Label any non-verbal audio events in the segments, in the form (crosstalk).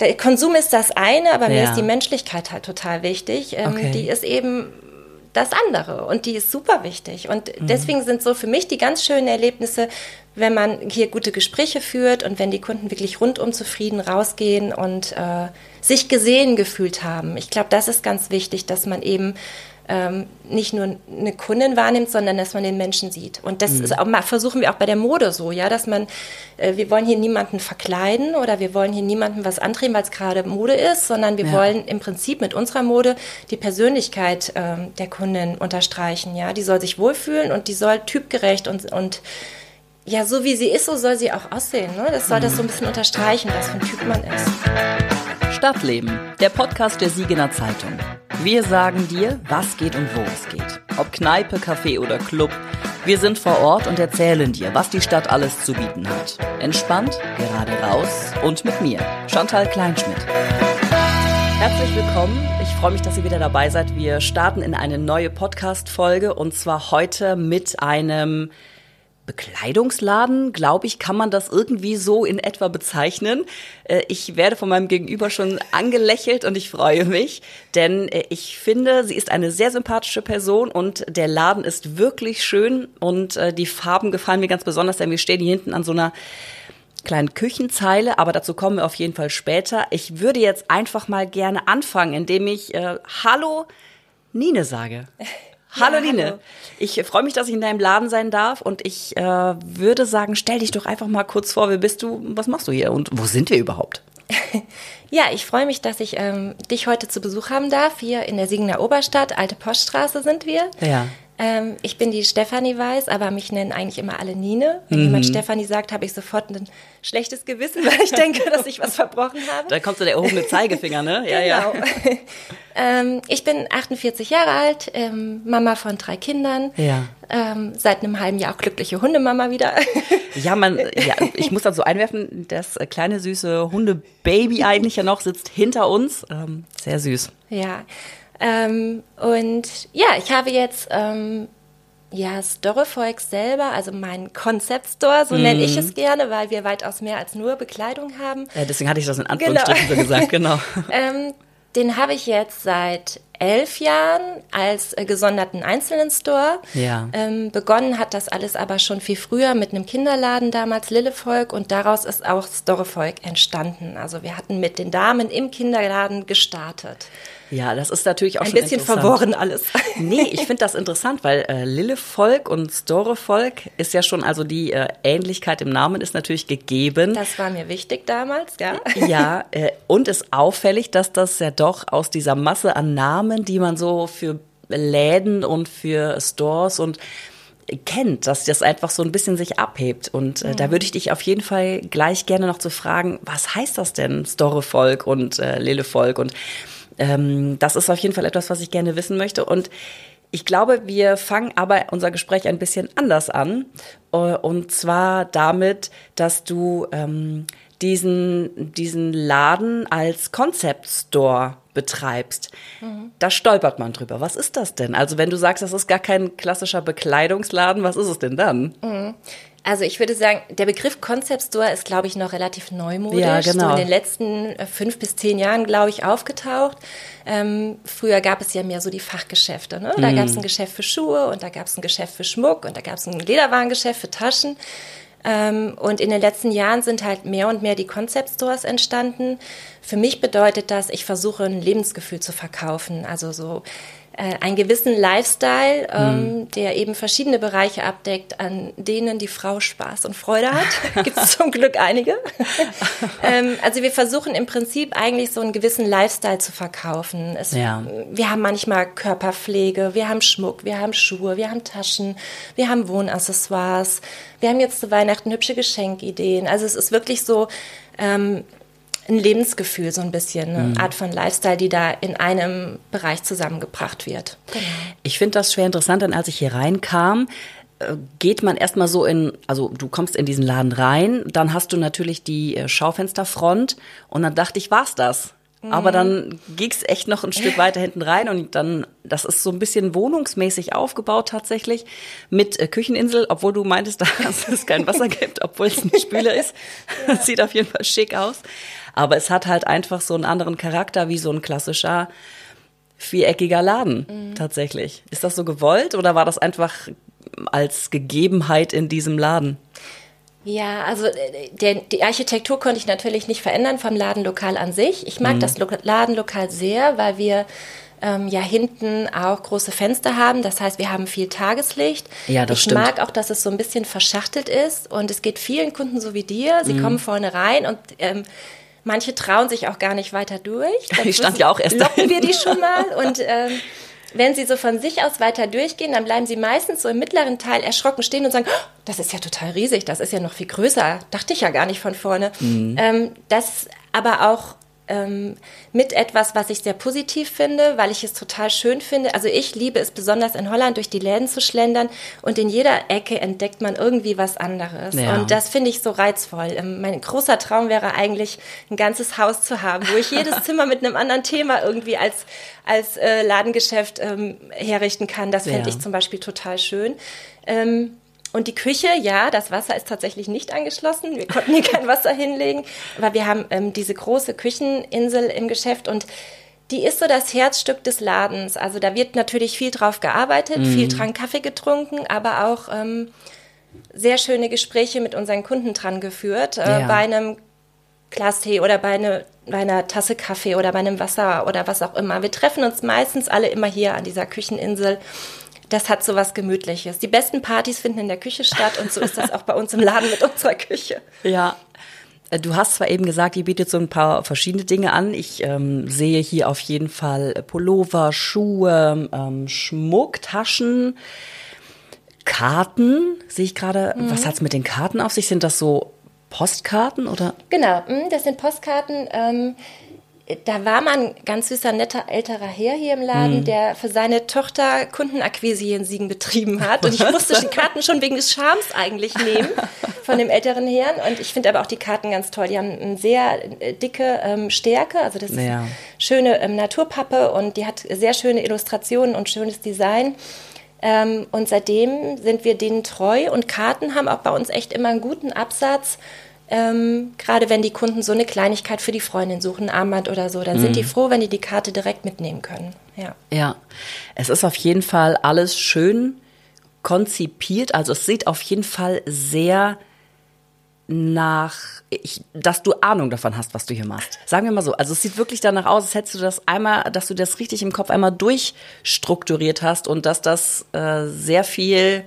Der Konsum ist das eine, aber mir ist die Menschlichkeit halt total wichtig. Ähm, okay. Die ist eben das andere und die ist super wichtig. Und mhm. deswegen sind so für mich die ganz schönen Erlebnisse, wenn man hier gute Gespräche führt und wenn die Kunden wirklich rundum zufrieden rausgehen und äh, sich gesehen gefühlt haben. Ich glaube, das ist ganz wichtig, dass man eben ähm, nicht nur eine Kundin wahrnimmt, sondern dass man den Menschen sieht. Und das mhm. ist auch, versuchen wir auch bei der Mode so, ja, dass man, äh, wir wollen hier niemanden verkleiden oder wir wollen hier niemanden was antreten, weil es gerade Mode ist, sondern wir ja. wollen im Prinzip mit unserer Mode die Persönlichkeit ähm, der Kundin unterstreichen, ja. Die soll sich wohlfühlen und die soll typgerecht und, und ja, so wie sie ist, so soll sie auch aussehen. Ne? Das soll das so ein bisschen unterstreichen, was für ein Typ man ist. Stadtleben, der Podcast der Siegener Zeitung. Wir sagen dir, was geht und wo es geht. Ob Kneipe, Café oder Club. Wir sind vor Ort und erzählen dir, was die Stadt alles zu bieten hat. Entspannt, gerade raus und mit mir, Chantal Kleinschmidt. Herzlich willkommen. Ich freue mich, dass ihr wieder dabei seid. Wir starten in eine neue Podcast-Folge und zwar heute mit einem Bekleidungsladen, glaube ich, kann man das irgendwie so in etwa bezeichnen. Äh, ich werde von meinem Gegenüber schon angelächelt und ich freue mich, denn äh, ich finde, sie ist eine sehr sympathische Person und der Laden ist wirklich schön und äh, die Farben gefallen mir ganz besonders, denn wir stehen hier hinten an so einer kleinen Küchenzeile, aber dazu kommen wir auf jeden Fall später. Ich würde jetzt einfach mal gerne anfangen, indem ich äh, Hallo Nine sage. (laughs) Hallo Line. Hallo. Ich freue mich, dass ich in deinem Laden sein darf und ich äh, würde sagen, stell dich doch einfach mal kurz vor, wer bist du, was machst du hier und wo sind wir überhaupt? (laughs) ja, ich freue mich, dass ich ähm, dich heute zu Besuch haben darf. Hier in der Siegener Oberstadt, Alte Poststraße sind wir. Ja. Ähm, ich bin die Stefanie Weiß, aber mich nennen eigentlich immer alle Nine. Wenn mhm. jemand Stefanie sagt, habe ich sofort ein schlechtes Gewissen, weil ich denke, dass ich was verbrochen habe. Da kommt so der erhobene Zeigefinger, ne? Ja, genau. ja. (laughs) ähm, ich bin 48 Jahre alt, ähm, Mama von drei Kindern. Ja. Ähm, seit einem halben Jahr auch glückliche Hundemama wieder. (laughs) ja, man, ja, ich muss dann so einwerfen, das kleine süße Hundebaby eigentlich ja noch sitzt hinter uns. Ähm, sehr süß. Ja. Ähm, und ja, ich habe jetzt ähm, ja, Storyfolk selber, also mein Concept Store, so mm. nenne ich es gerne, weil wir weitaus mehr als nur Bekleidung haben. Ja, deswegen hatte ich das in Anführungsstrichen genau. so gesagt, genau. (laughs) ähm, den habe ich jetzt seit elf Jahren als äh, gesonderten einzelnen Store. Ja. Ähm, begonnen hat das alles aber schon viel früher mit einem Kinderladen damals, Lillevolk, und daraus ist auch Storyvolk entstanden. Also wir hatten mit den Damen im Kinderladen gestartet. Ja, das ist natürlich auch Ein bisschen verworren alles. (laughs) Nee, ich finde das interessant, weil äh, Lillevolk und Storevolk ist ja schon, also die äh, Ähnlichkeit im Namen ist natürlich gegeben. Das war mir wichtig damals, ja. (laughs) Ja, äh, und ist auffällig, dass das ja doch aus dieser Masse an Namen, die man so für Läden und für Stores und kennt, dass das einfach so ein bisschen sich abhebt. Und äh, mhm. da würde ich dich auf jeden Fall gleich gerne noch zu fragen, was heißt das denn, Storevolk und äh, Lillevolk? Und ähm, das ist auf jeden Fall etwas, was ich gerne wissen möchte. Und ich glaube, wir fangen aber unser Gespräch ein bisschen anders an. Äh, und zwar damit, dass du ähm, diesen, diesen Laden als Concept Store betreibst. Mhm. Da stolpert man drüber. Was ist das denn? Also wenn du sagst, das ist gar kein klassischer Bekleidungsladen, was ist es denn dann? Mhm. Also ich würde sagen, der Begriff Concept Store ist, glaube ich, noch relativ neumodisch. Ja, genau. So in den letzten äh, fünf bis zehn Jahren, glaube ich, aufgetaucht. Ähm, früher gab es ja mehr so die Fachgeschäfte. Ne? Da mm. gab es ein Geschäft für Schuhe und da gab es ein Geschäft für Schmuck und da gab es ein Lederwarengeschäft für Taschen. Ähm, und in den letzten Jahren sind halt mehr und mehr die Concept Stores entstanden. Für mich bedeutet das, ich versuche ein Lebensgefühl zu verkaufen. Also so äh, einen gewissen Lifestyle, ähm, mhm. der eben verschiedene Bereiche abdeckt, an denen die Frau Spaß und Freude hat. (laughs) Gibt es zum Glück einige. (laughs) ähm, also wir versuchen im Prinzip eigentlich so einen gewissen Lifestyle zu verkaufen. Es, ja. Wir haben manchmal Körperpflege, wir haben Schmuck, wir haben Schuhe, wir haben Taschen, wir haben Wohnaccessoires, wir haben jetzt zu Weihnachten hübsche Geschenkideen. Also es ist wirklich so, ähm, ein Lebensgefühl, so ein bisschen, eine mhm. Art von Lifestyle, die da in einem Bereich zusammengebracht wird. Genau. Ich finde das schwer interessant, denn als ich hier reinkam, äh, geht man erstmal so in, also du kommst in diesen Laden rein, dann hast du natürlich die äh, Schaufensterfront und dann dachte ich, war's das? Aber dann ging es echt noch ein Stück (laughs) weiter hinten rein und dann, das ist so ein bisschen wohnungsmäßig aufgebaut tatsächlich mit äh, Kücheninsel, obwohl du meintest, (laughs) dass es kein Wasser gibt, obwohl es ein Spüler (laughs) ist. Ja. Sieht auf jeden Fall schick aus. Aber es hat halt einfach so einen anderen Charakter wie so ein klassischer viereckiger Laden mhm. tatsächlich. Ist das so gewollt oder war das einfach als Gegebenheit in diesem Laden? Ja, also äh, der, die Architektur konnte ich natürlich nicht verändern vom Ladenlokal an sich. Ich mag mhm. das Lo Ladenlokal sehr, weil wir ähm, ja hinten auch große Fenster haben. Das heißt, wir haben viel Tageslicht. Ja, das ich stimmt. mag auch, dass es so ein bisschen verschachtelt ist und es geht vielen Kunden so wie dir. Sie mhm. kommen vorne rein und ähm, Manche trauen sich auch gar nicht weiter durch. (laughs) ich stand ja auch erst Locken wir die schon mal und ähm, wenn sie so von sich aus weiter durchgehen, dann bleiben sie meistens so im mittleren Teil erschrocken stehen und sagen, oh, das ist ja total riesig, das ist ja noch viel größer, dachte ich ja gar nicht von vorne. Mhm. Ähm, das aber auch ähm, mit etwas, was ich sehr positiv finde, weil ich es total schön finde. Also ich liebe es besonders in Holland durch die Läden zu schlendern und in jeder Ecke entdeckt man irgendwie was anderes. Ja. Und das finde ich so reizvoll. Ähm, mein großer Traum wäre eigentlich, ein ganzes Haus zu haben, wo ich jedes (laughs) Zimmer mit einem anderen Thema irgendwie als, als äh, Ladengeschäft ähm, herrichten kann. Das fände ja. ich zum Beispiel total schön. Ähm, und die Küche, ja, das Wasser ist tatsächlich nicht angeschlossen. Wir konnten hier kein Wasser hinlegen. Aber wir haben ähm, diese große Kücheninsel im Geschäft und die ist so das Herzstück des Ladens. Also da wird natürlich viel drauf gearbeitet, mhm. viel dran Kaffee getrunken, aber auch ähm, sehr schöne Gespräche mit unseren Kunden dran geführt. Äh, ja. Bei einem Glas Tee oder bei, eine, bei einer Tasse Kaffee oder bei einem Wasser oder was auch immer. Wir treffen uns meistens alle immer hier an dieser Kücheninsel das hat so was Gemütliches. Die besten Partys finden in der Küche statt und so ist das auch bei uns im Laden mit unserer Küche. Ja. Äh, du hast zwar eben gesagt, ihr bietet so ein paar verschiedene Dinge an. Ich ähm, sehe hier auf jeden Fall Pullover, Schuhe, ähm, Schmuck, Taschen, Karten. Sehe ich gerade. Mhm. Was hat's mit den Karten auf sich? Sind das so Postkarten oder? Genau, mm, das sind Postkarten. Ähm, da war man ein ganz süßer, netter älterer Herr hier im Laden, mhm. der für seine Tochter Kundenakquise hier in Siegen betrieben hat. Und ich musste die Karten schon wegen des Charmes eigentlich nehmen von dem älteren Herrn. Und ich finde aber auch die Karten ganz toll. Die haben eine sehr äh, dicke ähm, Stärke, also das ja. ist schöne ähm, Naturpappe und die hat sehr schöne Illustrationen und schönes Design. Ähm, und seitdem sind wir denen treu und Karten haben auch bei uns echt immer einen guten Absatz. Ähm, gerade wenn die Kunden so eine Kleinigkeit für die Freundin suchen, ein Armband oder so, dann mhm. sind die mhm. froh, wenn die die Karte direkt mitnehmen können. Ja. ja, es ist auf jeden Fall alles schön konzipiert. Also es sieht auf jeden Fall sehr nach, ich, dass du Ahnung davon hast, was du hier machst. Sagen wir mal so. Also es sieht wirklich danach aus, als hättest du das einmal, dass du das richtig im Kopf einmal durchstrukturiert hast und dass das äh, sehr viel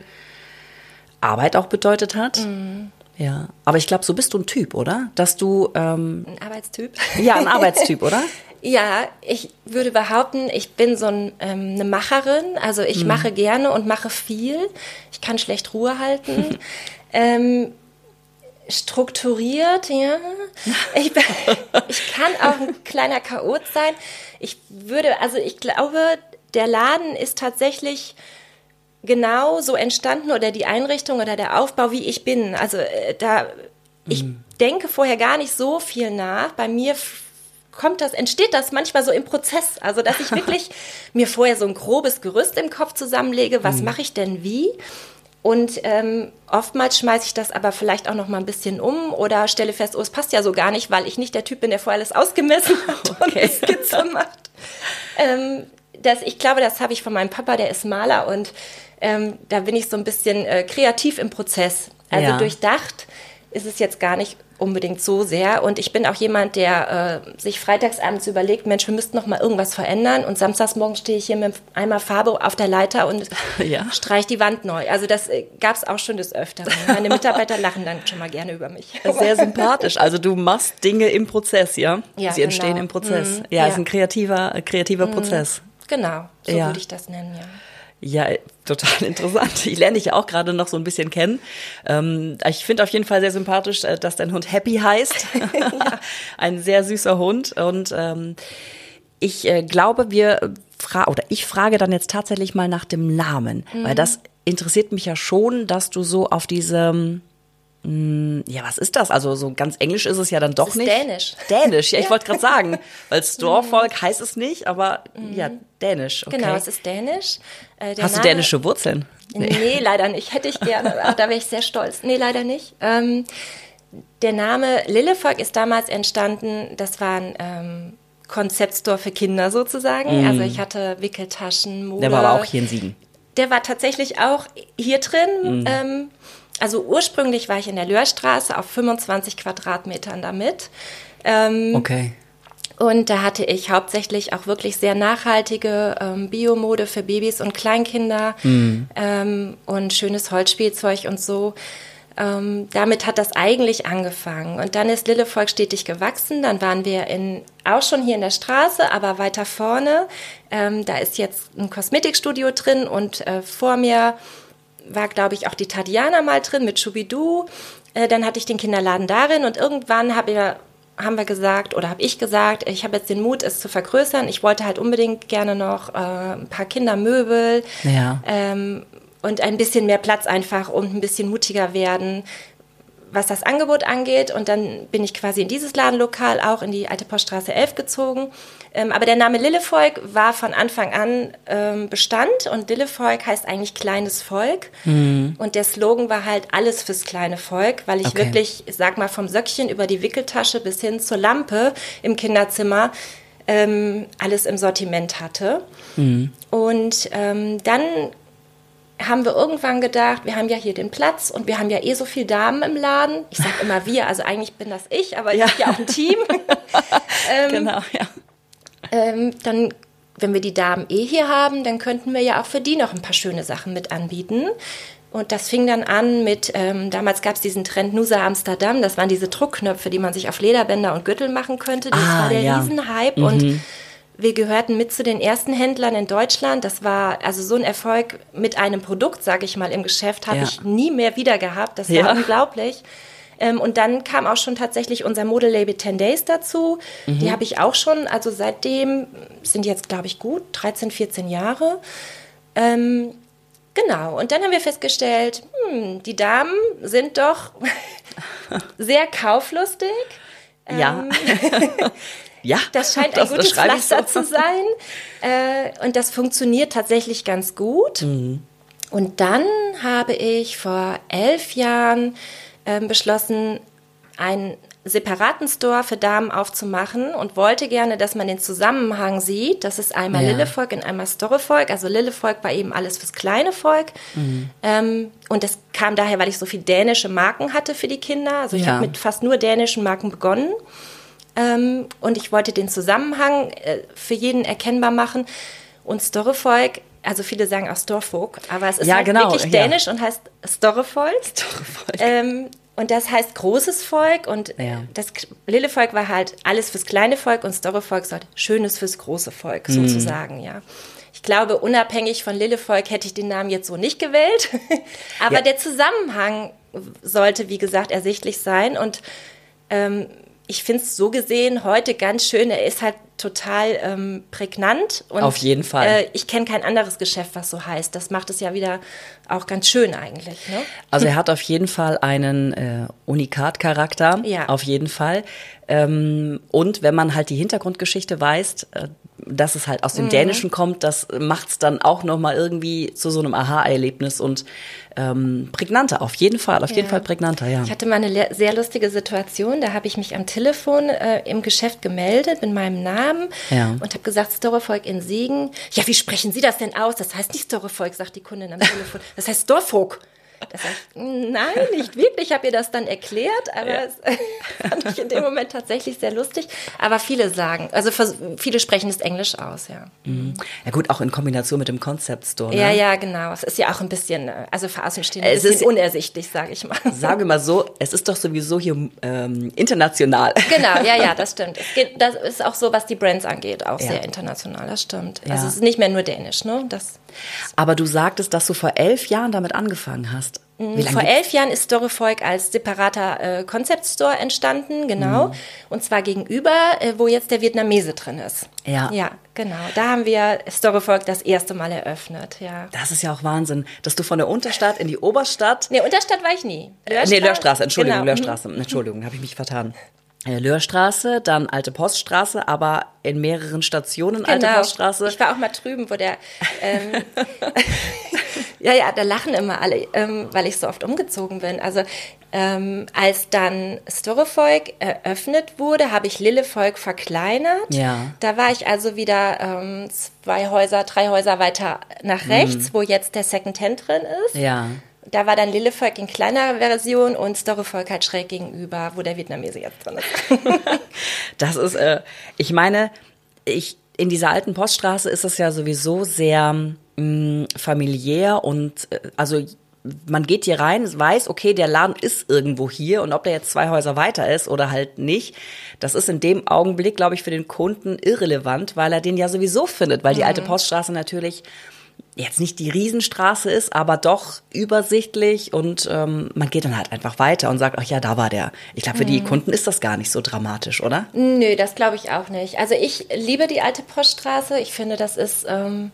Arbeit auch bedeutet hat. Mhm. Ja, aber ich glaube, so bist du ein Typ, oder? Dass du ähm, ein Arbeitstyp. Ja, ein Arbeitstyp, oder? (laughs) Ja, ich würde behaupten, ich bin so ein, ähm, eine Macherin. Also ich mhm. mache gerne und mache viel. Ich kann schlecht Ruhe halten. (laughs) ähm, strukturiert, ja. Ich, (laughs) ich kann auch ein kleiner Chaot sein. Ich würde, also ich glaube, der Laden ist tatsächlich genau so entstanden oder die Einrichtung oder der Aufbau, wie ich bin. Also äh, da, ich mhm. denke vorher gar nicht so viel nach. Bei mir kommt das, entsteht das manchmal so im Prozess. Also, dass ich (laughs) wirklich mir vorher so ein grobes Gerüst im Kopf zusammenlege, was mhm. mache ich denn wie? Und ähm, oftmals schmeiße ich das aber vielleicht auch noch mal ein bisschen um oder stelle fest, oh, es passt ja so gar nicht, weil ich nicht der Typ bin, der vorher alles ausgemessen (laughs) hat okay. und Skizze macht. Ähm, das, ich glaube, das habe ich von meinem Papa, der ist Maler und ähm, da bin ich so ein bisschen äh, kreativ im Prozess. Also ja. durchdacht ist es jetzt gar nicht unbedingt so sehr. Und ich bin auch jemand, der äh, sich freitagsabends überlegt, Mensch, wir müssten noch mal irgendwas verändern. Und samstagsmorgen stehe ich hier mit einmal Farbe auf der Leiter und (laughs) ja. streich die Wand neu. Also das äh, gab es auch schon des Öfteren. Meine Mitarbeiter (laughs) lachen dann schon mal gerne über mich. Sehr (laughs) sympathisch. Also du machst Dinge im Prozess, ja? ja Sie genau. entstehen im Prozess. Mhm. Ja, ja, ist ein kreativer, kreativer mhm. Prozess. Genau, so ja. würde ich das nennen, ja. Ja, total (laughs) interessant. Ich lerne dich ja auch gerade noch so ein bisschen kennen. Ähm, ich finde auf jeden Fall sehr sympathisch, äh, dass dein Hund Happy heißt. ja. (laughs) (laughs) Ein sehr süßer Hund. Und ähm, ich äh, glaube, wir fra oder ich frage dann jetzt tatsächlich mal nach dem Namen, mhm. weil das interessiert mich ja schon, dass du so auf diese hm, ja, was ist das? Also so ganz Englisch ist es ja dann doch das ist nicht. Dänisch. Dänisch, ja, ich wollte gerade sagen, (laughs) weil Storfolk heißt es nicht, aber ja, mhm. Dänisch. Okay. Genau, es ist Dänisch. Äh, Hast du dänische Wurzeln? Nee. nee. leider nicht. Hätte ich gerne, (laughs) aber da wäre ich sehr stolz. Nee, leider nicht. Ähm, der Name Lillevolk ist damals entstanden, das war ein ähm, Konzeptstore für Kinder sozusagen. Mm. Also ich hatte Wickeltaschen, Mode. Der war aber auch hier in Siegen. Der war tatsächlich auch hier drin. Mm. Ähm, also ursprünglich war ich in der Löhrstraße auf 25 Quadratmetern damit. Ähm, okay. Und da hatte ich hauptsächlich auch wirklich sehr nachhaltige ähm, Biomode für Babys und Kleinkinder mm. ähm, und schönes Holzspielzeug und so. Ähm, damit hat das eigentlich angefangen. Und dann ist Lillevolk stetig gewachsen. Dann waren wir in, auch schon hier in der Straße, aber weiter vorne. Ähm, da ist jetzt ein Kosmetikstudio drin und äh, vor mir war, glaube ich, auch die Tatiana mal drin mit Schubidu. Äh, dann hatte ich den Kinderladen darin und irgendwann habe ich haben wir gesagt oder habe ich gesagt, ich habe jetzt den Mut, es zu vergrößern. Ich wollte halt unbedingt gerne noch äh, ein paar Kindermöbel ja. ähm, und ein bisschen mehr Platz einfach und ein bisschen mutiger werden, was das Angebot angeht. Und dann bin ich quasi in dieses Ladenlokal auch in die alte Poststraße 11 gezogen. Ähm, aber der Name Lillevolk war von Anfang an ähm, Bestand und Lillevolk heißt eigentlich kleines Volk. Mhm. Und der Slogan war halt alles fürs kleine Volk, weil ich okay. wirklich, sag mal, vom Söckchen über die Wickeltasche bis hin zur Lampe im Kinderzimmer ähm, alles im Sortiment hatte. Mhm. Und ähm, dann haben wir irgendwann gedacht, wir haben ja hier den Platz und wir haben ja eh so viele Damen im Laden. Ich sage immer wir, also eigentlich bin das ich, aber ja. ich habe ja auch ein Team. (laughs) ähm, genau, ja. Ähm, dann, wenn wir die Damen eh hier haben, dann könnten wir ja auch für die noch ein paar schöne Sachen mit anbieten. Und das fing dann an mit, ähm, damals gab es diesen Trend Nusa Amsterdam, das waren diese Druckknöpfe, die man sich auf Lederbänder und Gürtel machen könnte. Das ah, war der ja. Riesenhype mhm. und wir gehörten mit zu den ersten Händlern in Deutschland. Das war also so ein Erfolg mit einem Produkt, sage ich mal, im Geschäft, habe ja. ich nie mehr wieder gehabt. Das war ja. unglaublich. Ähm, und dann kam auch schon tatsächlich unser Modelabel 10 Days dazu. Mhm. Die habe ich auch schon, also seitdem sind jetzt, glaube ich, gut 13, 14 Jahre. Ähm, genau, und dann haben wir festgestellt, hm, die Damen sind doch (laughs) sehr kauflustig. Ähm, Ja, (laughs) das scheint ein das, gutes das Pflaster so. zu sein. Äh, und das funktioniert tatsächlich ganz gut. Mhm. Und dann habe ich vor elf Jahren äh, beschlossen, einen separaten Store für Damen aufzumachen und wollte gerne, dass man den Zusammenhang sieht. Das ist einmal ja. Lillevolk und einmal Storevolk. Also Lillevolk war eben alles fürs kleine Volk. Mhm. Ähm, und das kam daher, weil ich so viele dänische Marken hatte für die Kinder. Also ich ja. habe mit fast nur dänischen Marken begonnen. Ähm, und ich wollte den Zusammenhang äh, für jeden erkennbar machen. Und Storefolk, also viele sagen auch Storfolk, aber es ist ja, halt genau, wirklich dänisch ja. und heißt Storefolk. Storefolk. Ähm, und das heißt großes Volk und ja. das Lillevolk war halt alles fürs kleine Volk und Storevolk sollte schönes fürs große Volk mhm. sozusagen, ja. Ich glaube, unabhängig von Lillevolk hätte ich den Namen jetzt so nicht gewählt, (laughs) aber der Zusammenhang sollte, wie gesagt, ersichtlich sein und ähm, ich finde es so gesehen heute ganz schön. Er ist halt total ähm, prägnant. Und, Auf jeden Fall. Äh, ich kenne kein anderes Geschäft, was so heißt. Das macht es ja wieder auch ganz schön eigentlich. Ne? Also er hat auf jeden Fall einen äh, Unikat-Charakter. Ja. Auf jeden Fall. Ähm, und wenn man halt die Hintergrundgeschichte weiß, äh, dass es halt aus dem mhm. Dänischen kommt, das macht es dann auch nochmal irgendwie zu so einem Aha-Erlebnis und ähm, prägnanter, auf jeden Fall, auf ja. jeden Fall prägnanter, ja. Ich hatte mal eine sehr lustige Situation, da habe ich mich am Telefon äh, im Geschäft gemeldet mit meinem Namen ja. und habe gesagt, Storevolk in Siegen. Ja, wie sprechen Sie das denn aus? Das heißt nicht Storevolk, sagt die Kundin am Telefon. Das heißt Storfolk. Das heißt, nein, nicht wirklich. Ich habe ihr das dann erklärt, aber ja. es (laughs) fand ich in dem Moment tatsächlich sehr lustig. Aber viele sagen, also viele sprechen es Englisch aus, ja. Mhm. Ja gut, auch in Kombination mit dem Concept Store. Ne? Ja, ja, genau. Es ist ja auch ein bisschen, also für Außenstehende ein bisschen ist, unersichtlich, sage ich mal. Sagen wir mal so, es ist doch sowieso hier ähm, international. Genau, ja, ja, (laughs) das stimmt. Geht, das ist auch so, was die Brands angeht, auch ja. sehr international, das stimmt. Also es ist nicht mehr nur dänisch, ne? Das aber du sagtest, dass du vor elf Jahren damit angefangen hast. Mhm. Vor elf Jahren ist Storyfolk als separater äh, Concept Store entstanden, genau. Mhm. Und zwar gegenüber, äh, wo jetzt der Vietnamese drin ist. Ja. Ja, genau. Da haben wir Storyfolk das erste Mal eröffnet, ja. Das ist ja auch Wahnsinn, dass du von der Unterstadt in die Oberstadt. Nee, Unterstadt war ich nie. Löhrstraße. Nee, Löhrstraße, Entschuldigung, genau. Löhrstraße. Entschuldigung, habe ich mich vertan. Äh, Löhrstraße, dann Alte Poststraße, aber in mehreren Stationen genau. Alte Poststraße. Ich war auch mal drüben, wo der ähm, (laughs) Ja, ja, da lachen immer alle, ähm, weil ich so oft umgezogen bin. Also ähm, als dann Storevolk eröffnet wurde, habe ich Lillevolk verkleinert. Ja. Da war ich also wieder ähm, zwei Häuser, drei Häuser weiter nach mhm. rechts, mhm. wo jetzt der Second Hand drin ist. Ja. Da war dann Lillevolk in kleiner Version und Storevolk halt schräg gegenüber, wo der Vietnamese jetzt drin ist. (laughs) das ist, äh, ich meine, ich in dieser alten Poststraße ist es ja sowieso sehr mh, mm, familiär und äh, also man geht hier rein, weiß, okay, der Laden ist irgendwo hier und ob der jetzt zwei Häuser weiter ist oder halt nicht, das ist in dem Augenblick, glaube ich, für den Kunden irrelevant, weil er den ja sowieso findet, weil mhm. die alte Poststraße natürlich jetzt nicht die Riesenstraße ist, aber doch übersichtlich und ähm, man geht dann halt einfach weiter und sagt, ach ja, da war der. Ich glaube, für die mhm. Kunden ist das gar nicht so dramatisch, oder? Nö, das glaube ich auch nicht. Also ich liebe die alte Poststraße. Ich finde, das ist ähm,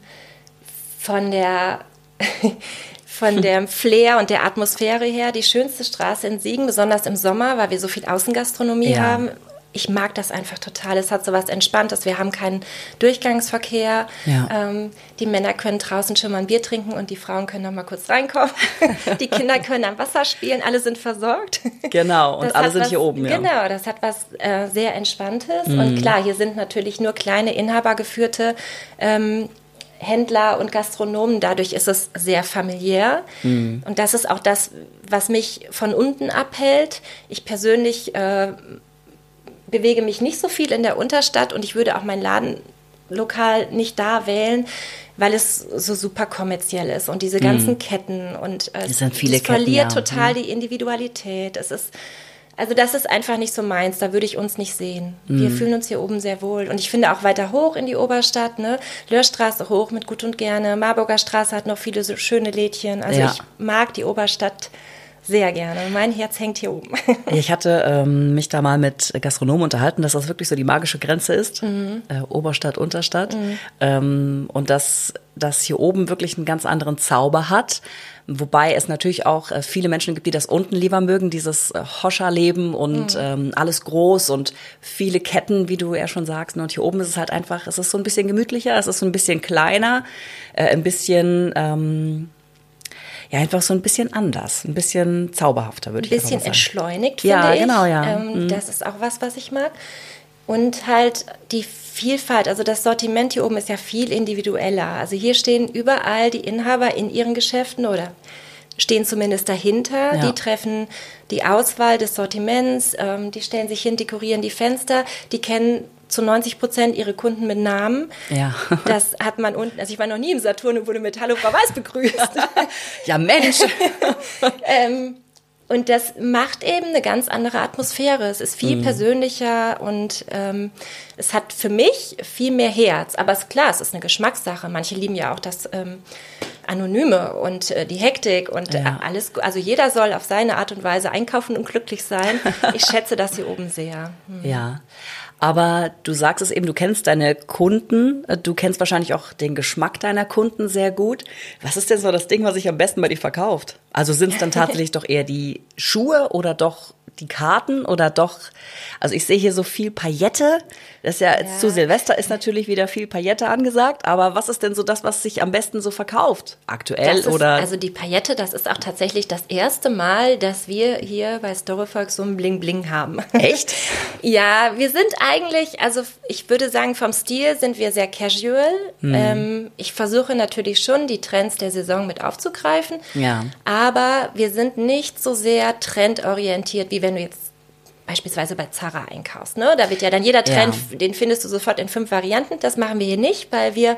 von der (laughs) von dem Flair und der Atmosphäre her die schönste Straße in Siegen, besonders im Sommer, weil wir so viel Außengastronomie ja. haben. Ich mag das einfach total. Es hat so was Entspanntes. Wir haben keinen Durchgangsverkehr. Ja. Ähm, die Männer können draußen schon mal ein Bier trinken und die Frauen können noch mal kurz reinkommen. (laughs) die Kinder können am Wasser spielen. Alle sind versorgt. Genau, und das alle sind was, hier oben. Ja. Genau, das hat was äh, sehr Entspanntes. Mhm. Und klar, hier sind natürlich nur kleine, inhabergeführte ähm, Händler und Gastronomen. Dadurch ist es sehr familiär. Mhm. Und das ist auch das, was mich von unten abhält. Ich persönlich äh, bewege mich nicht so viel in der Unterstadt und ich würde auch mein Ladenlokal nicht da wählen, weil es so super kommerziell ist und diese ganzen mhm. Ketten und äh, es, es verliert ja. total mhm. die Individualität. Es ist also das ist einfach nicht so meins, da würde ich uns nicht sehen. Mhm. Wir fühlen uns hier oben sehr wohl. Und ich finde auch weiter hoch in die Oberstadt, ne? Löhrstraße hoch mit Gut und Gerne. Marburger Straße hat noch viele so schöne Lädchen. Also ja. ich mag die Oberstadt sehr gerne. Mein Herz hängt hier oben. (laughs) Ich hatte ähm, mich da mal mit Gastronomen unterhalten, dass das wirklich so die magische Grenze ist. Mhm. Äh, Oberstadt, Unterstadt. Mhm. Ähm, und dass das hier oben wirklich einen ganz anderen Zauber hat. Wobei es natürlich auch äh, viele Menschen gibt, die das unten lieber mögen, dieses äh, Hoscher-Leben und mhm. ähm, alles groß und viele Ketten, wie du ja schon sagst. Und hier oben ist es halt einfach, es ist so ein bisschen gemütlicher, es ist so ein bisschen kleiner, äh, ein bisschen, ähm, ja, einfach so ein bisschen anders, ein bisschen zauberhafter, würde ich sagen. Ein bisschen entschleunigt, finde ja, ich. Genau, ja. Ähm, mhm. Das ist auch was, was ich mag. Und halt die Vielfalt, also das Sortiment hier oben ist ja viel individueller. Also hier stehen überall die Inhaber in ihren Geschäften oder stehen zumindest dahinter. Ja. Die treffen die Auswahl des Sortiments, ähm, die stellen sich hin, dekorieren die Fenster, die kennen zu 90 Prozent ihre Kunden mit Namen. Ja. (laughs) Das hat man unten, also ich war noch nie im Saturn und wurde mit Hallo Frau Weiß begrüßt. (laughs) ja Mensch. (laughs) ähm, und das macht eben eine ganz andere Atmosphäre. Es ist viel mhm. persönlicher und ähm, es hat für mich viel mehr Herz. Aber es ist klar, es ist eine Geschmackssache. Manche lieben ja auch das ähm, Anonyme und äh, die Hektik und ja. alles. Also jeder soll auf seine Art und Weise einkaufen und glücklich sein. Ich schätze das hier oben sehr. Hm. Ja. Aber du sagst es eben, du kennst deine Kunden, du kennst wahrscheinlich auch den Geschmack deiner Kunden sehr gut. Was ist denn so das Ding, was sich am besten bei dir verkauft? Also sind es dann (laughs) tatsächlich doch eher die Schuhe oder doch die Karten oder doch, also ich sehe hier so viel Paillette. Das ist ja, ja. zu Silvester ist natürlich wieder viel Paillette angesagt, aber was ist denn so das, was sich am besten so verkauft aktuell ist, oder? Also die Paillette, das ist auch tatsächlich das erste Mal, dass wir hier bei Storyfolk so ein Bling Bling haben. Echt? (laughs) ja, wir sind eigentlich, also ich würde sagen, vom Stil sind wir sehr casual. Hm. Ähm, ich versuche natürlich schon, die Trends der Saison mit aufzugreifen. Ja. Aber wir sind nicht so sehr trendorientiert, wie wenn du jetzt beispielsweise bei Zara einkaufst. Ne? Da wird ja dann jeder Trend, ja. den findest du sofort in fünf Varianten. Das machen wir hier nicht, weil wir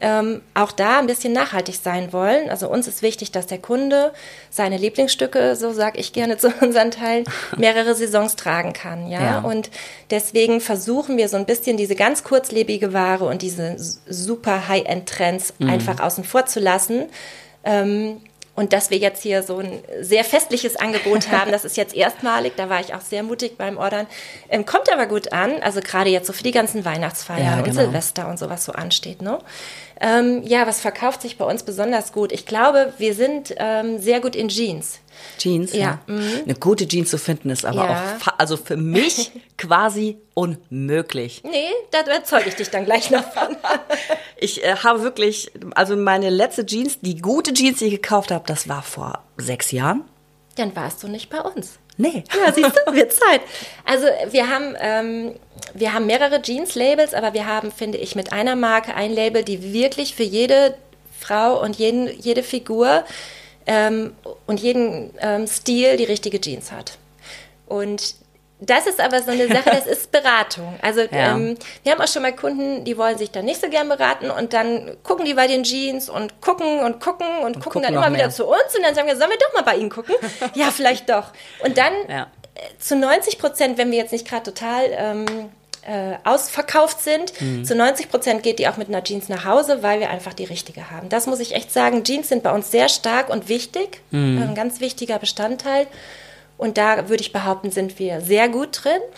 ähm, auch da ein bisschen nachhaltig sein wollen. Also uns ist wichtig, dass der Kunde seine Lieblingsstücke, so sage ich gerne (laughs) zu unseren Teilen, mehrere Saisons tragen kann. Ja? ja? Und deswegen versuchen wir so ein bisschen diese ganz kurzlebige Ware und diese super High-End-Trends mhm. einfach außen vor zu lassen. Ähm, und dass wir jetzt hier so ein sehr festliches Angebot (laughs) haben, das ist jetzt erstmalig, da war ich auch sehr mutig beim Ordern. Ähm, kommt aber gut an, also gerade jetzt so für die ganzen Weihnachtsfeiern ja, genau. und Silvester und so, was so ansteht. Ne? Ähm, ja, was verkauft sich bei uns besonders gut? Ich glaube, wir sind ähm, sehr gut in Jeans. Jeans, ja. ja. Mhm. Eine gute Jeans zu finden ist aber ja. auch, also für mich (laughs) quasi unmöglich. Nee, da überzeuge ich dich dann gleich noch von. (laughs) ich äh, habe wirklich, also meine letzte Jeans, die gute Jeans, die ich gekauft habe, das war vor sechs Jahren. Dann warst du nicht bei uns. Nee. Ja, siehst du, (laughs) wird Zeit. Also wir haben, ähm, wir haben mehrere Jeans-Labels, aber wir haben, finde ich, mit einer Marke ein Label, die wirklich für jede Frau und jeden, jede Figur ähm, und jeden ähm, Stil die richtige Jeans hat. Und das ist aber so eine Sache, das ist (laughs) Beratung. Also ja. ähm, wir haben auch schon mal Kunden, die wollen sich dann nicht so gern beraten und dann gucken die bei den Jeans und gucken und gucken und, und gucken, gucken dann immer mehr. wieder zu uns und dann sagen wir, sollen wir doch mal bei ihnen gucken? (laughs) ja, vielleicht doch. Und dann ja. äh, zu 90 Prozent, wenn wir jetzt nicht gerade total ähm, äh, ausverkauft sind. Mhm. Zu 90 Prozent geht die auch mit einer Jeans nach Hause, weil wir einfach die richtige haben. Das muss ich echt sagen. Jeans sind bei uns sehr stark und wichtig, mhm. ein ganz wichtiger Bestandteil. Und da würde ich behaupten, sind wir sehr gut drin. (laughs)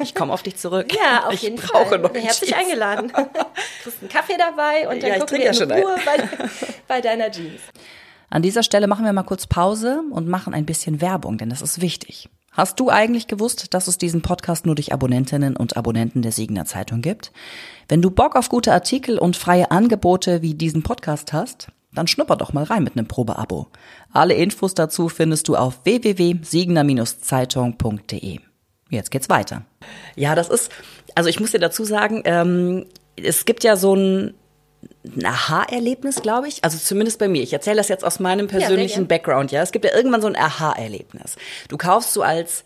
Ich komme auf dich zurück. Ja, auf ich jeden brauche Fall. Noch Herzlich Jeans. eingeladen. (laughs) Du kriegst einen Kaffee dabei und dann ja, gucken wir ja in Ruhe bei, (laughs) bei deiner Jeans. An dieser Stelle machen wir mal kurz Pause und machen ein bisschen Werbung, denn das ist wichtig. Hast du eigentlich gewusst, dass es diesen Podcast nur durch Abonnentinnen und Abonnenten der Siegener Zeitung gibt? Wenn du Bock auf gute Artikel und freie Angebote wie diesen Podcast hast, dann schnupper doch mal rein mit einem Probeabo. Alle Infos dazu findest du auf www.siegener-zeitung.de. Jetzt geht's weiter. Ja, das ist, also ich muss dir dazu sagen, ähm, es gibt ja so ein ein Aha-Erlebnis, glaube ich. Also zumindest bei mir. Ich erzähle das jetzt aus meinem persönlichen ja, Background, ja. Es gibt ja irgendwann so ein Aha-Erlebnis. Du kaufst so als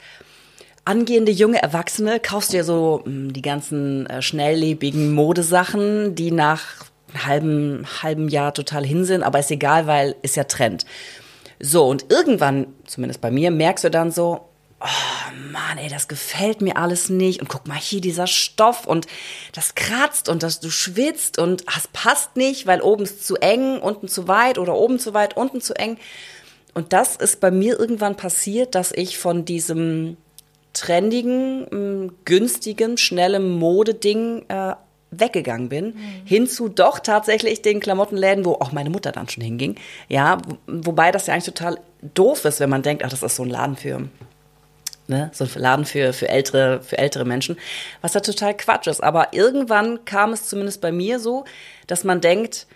angehende junge Erwachsene, kaufst dir so mh, hm, die ganzen äh, schnelllebigen Modesachen, die nach einem halben, halben Jahr total hin sind, aber ist egal, weil ist ja Trend. So, und irgendwann, zumindest bei mir, merkst du dann so, oh Mann, ey, das gefällt mir alles nicht. Und guck mal hier, dieser Stoff und das kratzt und das, du schwitzt und es passt nicht, weil oben ist zu eng, unten zu weit oder oben zu weit, unten zu eng. Und das ist bei mir irgendwann passiert, dass ich von diesem trendigen, günstigen, schnellen Modeding äh, weggegangen bin, mhm. hin zu doch tatsächlich den Klamottenläden, wo auch meine Mutter dann schon hinging. Ja, wobei das ja eigentlich total doof ist, wenn man denkt, ach, das ist so ein Laden für ne, so ein Laden für, für, ältere, für ältere Menschen, was da total Quatsch ist. Aber irgendwann kam es zumindest bei mir so, dass man denkt,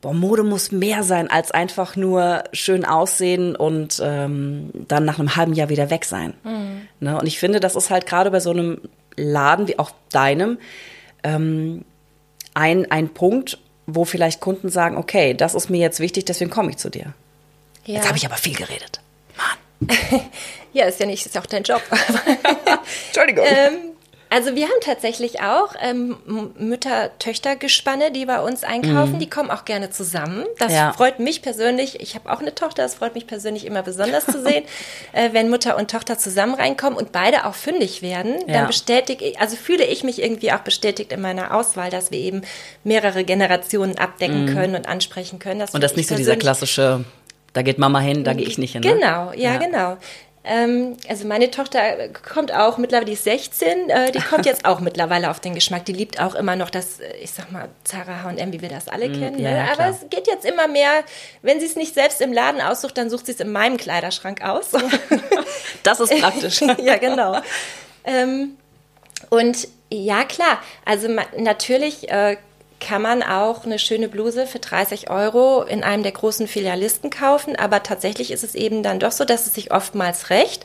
boah, Mode muss mehr sein als einfach nur schön aussehen und ähm, dann nach einem halben Jahr wieder weg sein. Mhm. Ne? Und ich finde, das ist halt gerade bei so einem Laden wie auch deinem ähm, ein, ein Punkt, wo vielleicht Kunden sagen, okay, das ist mir jetzt wichtig, deswegen komme ich zu dir. Ja. Jetzt habe ich aber viel geredet. Ja, ist ja nicht, ist ja auch dein Job. (laughs) Entschuldigung. Ähm, also wir haben tatsächlich auch ähm, Mütter-Töchter-Gespanne, die bei uns einkaufen. Mhm. Die kommen auch gerne zusammen. Das ja. freut mich persönlich. Ich habe auch eine Tochter. Das freut mich persönlich immer besonders zu sehen, (laughs) äh, wenn Mutter und Tochter zusammen reinkommen und beide auch fündig werden. Ja. Dann bestätige ich, also fühle ich mich irgendwie auch bestätigt in meiner Auswahl, dass wir eben mehrere Generationen abdecken mhm. können und ansprechen können. Das und das nicht so dieser klassische da geht Mama hin, da gehe ich nicht hin. Ne? Genau, ja, ja. genau. Ähm, also meine Tochter kommt auch mittlerweile, die ist 16, äh, die kommt (laughs) jetzt auch mittlerweile auf den Geschmack. Die liebt auch immer noch das, äh, ich sag mal, Zara H&M, wie wir das alle mm, kennen. Ja, ne? ja, Aber es geht jetzt immer mehr, wenn sie es nicht selbst im Laden aussucht, dann sucht sie es in meinem Kleiderschrank aus. (laughs) das ist praktisch. (laughs) ja, genau. Ähm, und ja, klar, also natürlich äh, kann man auch eine schöne Bluse für 30 Euro in einem der großen Filialisten kaufen. Aber tatsächlich ist es eben dann doch so, dass es sich oftmals recht.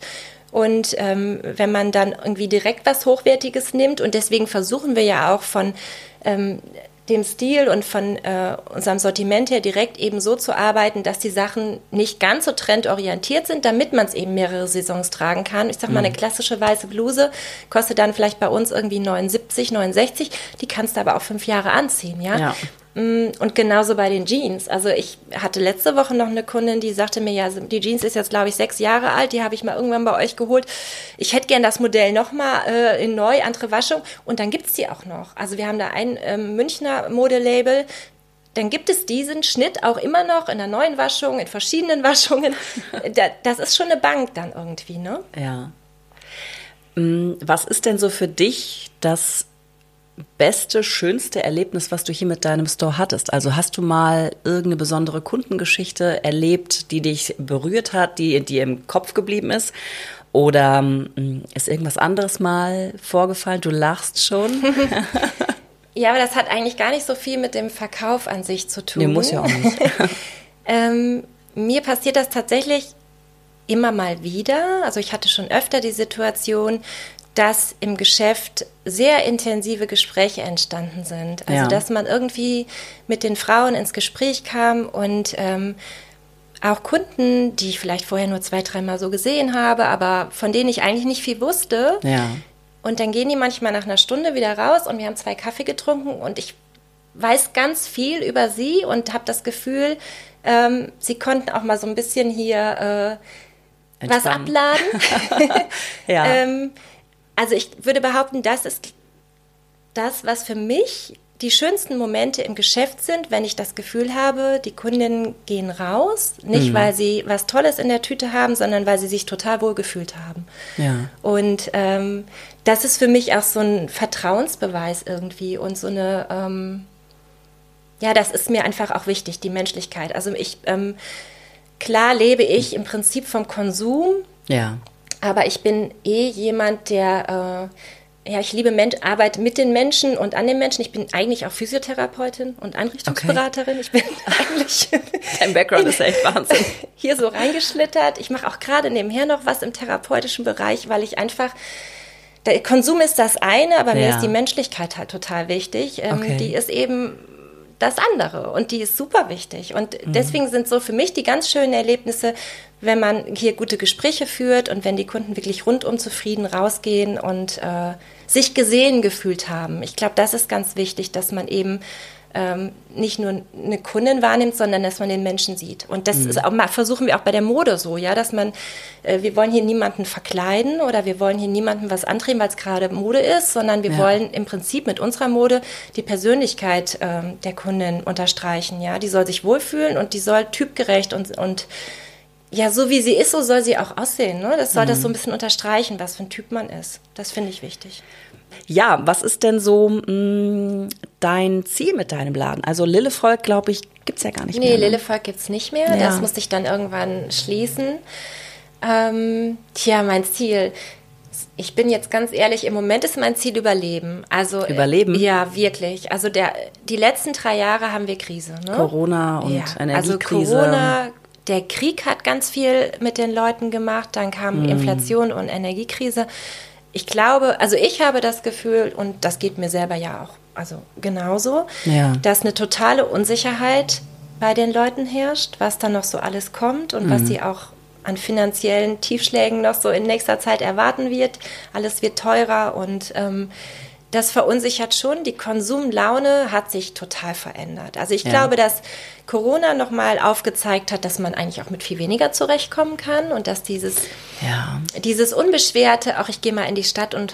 Und ähm, wenn man dann irgendwie direkt was Hochwertiges nimmt, und deswegen versuchen wir ja auch von ähm, dem Stil und von äh, unserem Sortiment her direkt eben so zu arbeiten, dass die Sachen nicht ganz so trendorientiert sind, damit man es eben mehrere Saisons tragen kann. Ich sag mal, eine mhm. klassische weiße Bluse kostet dann vielleicht bei uns irgendwie 79, 69, die kannst du aber auch fünf Jahre anziehen, ja. ja. Mm, und genauso bei den Jeans. Also ich hatte letzte Woche noch eine Kundin, die sagte mir, ja, die Jeans ist jetzt, glaube ich, sechs Jahre alt, die habe ich mal irgendwann bei euch geholt. Ich hätte gern das Modell nochmal äh, in neu, andere Waschung. Und dann gibt's die auch noch. Also wir haben da ein ähm, Münchner Modelabel, dann gibt es diesen Schnitt auch immer noch in der neuen Waschung, in verschiedenen (laughs) Waschungen. das ist schon eine Bank dann irgendwie, ne? Ja. Mm, was ist denn so für dich das beste, schönste Erlebnis, was du hier mit deinem Store hattest? Also hast du mal irgendeine besondere Kundengeschichte erlebt, die dich berührt hat, die dir im Kopf geblieben ist? Oder mm, ist irgendwas anderes mal vorgefallen? Du lachst schon. (laughs) ja, aber das hat eigentlich gar nicht so viel mit dem Verkauf an sich zu tun. Nee, muss ja auch nicht. (laughs) ähm, mir passiert das tatsächlich immer mal wieder. Also ich hatte schon öfter die Situation, dass im Geschäft sehr intensive Gespräche entstanden sind. Also ja. dass man irgendwie mit den Frauen ins Gespräch kam und ähm, auch Kunden, die ich vielleicht vorher nur zwei, dreimal so gesehen habe, aber von denen ich eigentlich nicht viel wusste. Ja. Und dann gehen die manchmal nach einer Stunde wieder raus und wir haben zwei Kaffee getrunken und ich weiß ganz viel über sie und habe das Gefühl, ähm, sie konnten auch mal so ein bisschen hier äh, was abladen. (laughs) ja. (laughs) ähm, also ich würde behaupten, das ist das, was für mich die schönsten Momente im Geschäft sind, wenn ich das Gefühl habe, die Kundinnen gehen raus, nicht mhm. weil sie was Tolles in der Tüte haben, sondern weil sie sich total wohl gefühlt haben. Ja. Und ähm, das ist für mich auch so ein Vertrauensbeweis irgendwie und so eine, ähm, ja, das ist mir einfach auch wichtig, die Menschlichkeit. Also ich, ähm, klar lebe ich im Prinzip vom Konsum. Ja. Aber ich bin eh jemand, der, äh, ja, ich liebe Mensch, Arbeit mit den Menschen und an den Menschen. Ich bin eigentlich auch Physiotherapeutin und Einrichtungsberaterin. Okay. Ich bin (laughs) eigentlich. Dein Background ist echt Wahnsinn. (laughs) Hier so reingeschlittert. Ich mache auch gerade nebenher noch was im therapeutischen Bereich, weil ich einfach der Konsum ist das eine, aber ja. mir ist die Menschlichkeit halt total wichtig. Ähm, okay. Die ist eben das andere und die ist super wichtig. Und mhm. deswegen sind so für mich die ganz schönen Erlebnisse, wenn man hier gute Gespräche führt und wenn die Kunden wirklich rundum zufrieden rausgehen und äh, sich gesehen gefühlt haben. Ich glaube, das ist ganz wichtig, dass man eben ähm, nicht nur eine Kundin wahrnimmt, sondern dass man den Menschen sieht. Und das mhm. ist auch, versuchen wir auch bei der Mode so, ja, dass man, äh, wir wollen hier niemanden verkleiden oder wir wollen hier niemanden was antreten, weil es gerade Mode ist, sondern wir ja. wollen im Prinzip mit unserer Mode die Persönlichkeit ähm, der Kundin unterstreichen, ja. Die soll sich wohlfühlen und die soll typgerecht und, und ja, so wie sie ist, so soll sie auch aussehen. Ne? Das soll mhm. das so ein bisschen unterstreichen, was für ein Typ man ist. Das finde ich wichtig. Ja, was ist denn so mh, mm, dein Ziel mit deinem Laden? Also Lillevolk, glaube ich, gibt es ja gar nicht nee, mehr. Nee, Lillevolk gibt es nicht mehr. Ja. Das musste ich dann irgendwann schließen. Ähm, tja, mein Ziel. Ich bin jetzt ganz ehrlich, im Moment ist mein Ziel Überleben. Also Überleben? Ja, wirklich. Also der, die letzten drei Jahre haben wir Krise. Ne? Corona und ja, also Energiekrise. Also Corona, der Krieg hat ganz viel mit den Leuten gemacht. Dann kam mm. Inflation und Energiekrise ich glaube, also ich habe das Gefühl, und das geht mir selber ja auch also genauso, ja. dass eine totale Unsicherheit bei den Leuten herrscht, was dann noch so alles kommt und mhm. was sie auch an finanziellen Tiefschlägen noch so in nächster Zeit erwarten wird. Alles wird teurer und ähm, das verunsichert schon. Die Konsumlaune hat sich total verändert. Also ich ja. glaube, dass Corona nochmal aufgezeigt hat, dass man eigentlich auch mit viel weniger zurechtkommen kann und dass dieses, ja. dieses Unbeschwerte, auch ich gehe mal in die Stadt und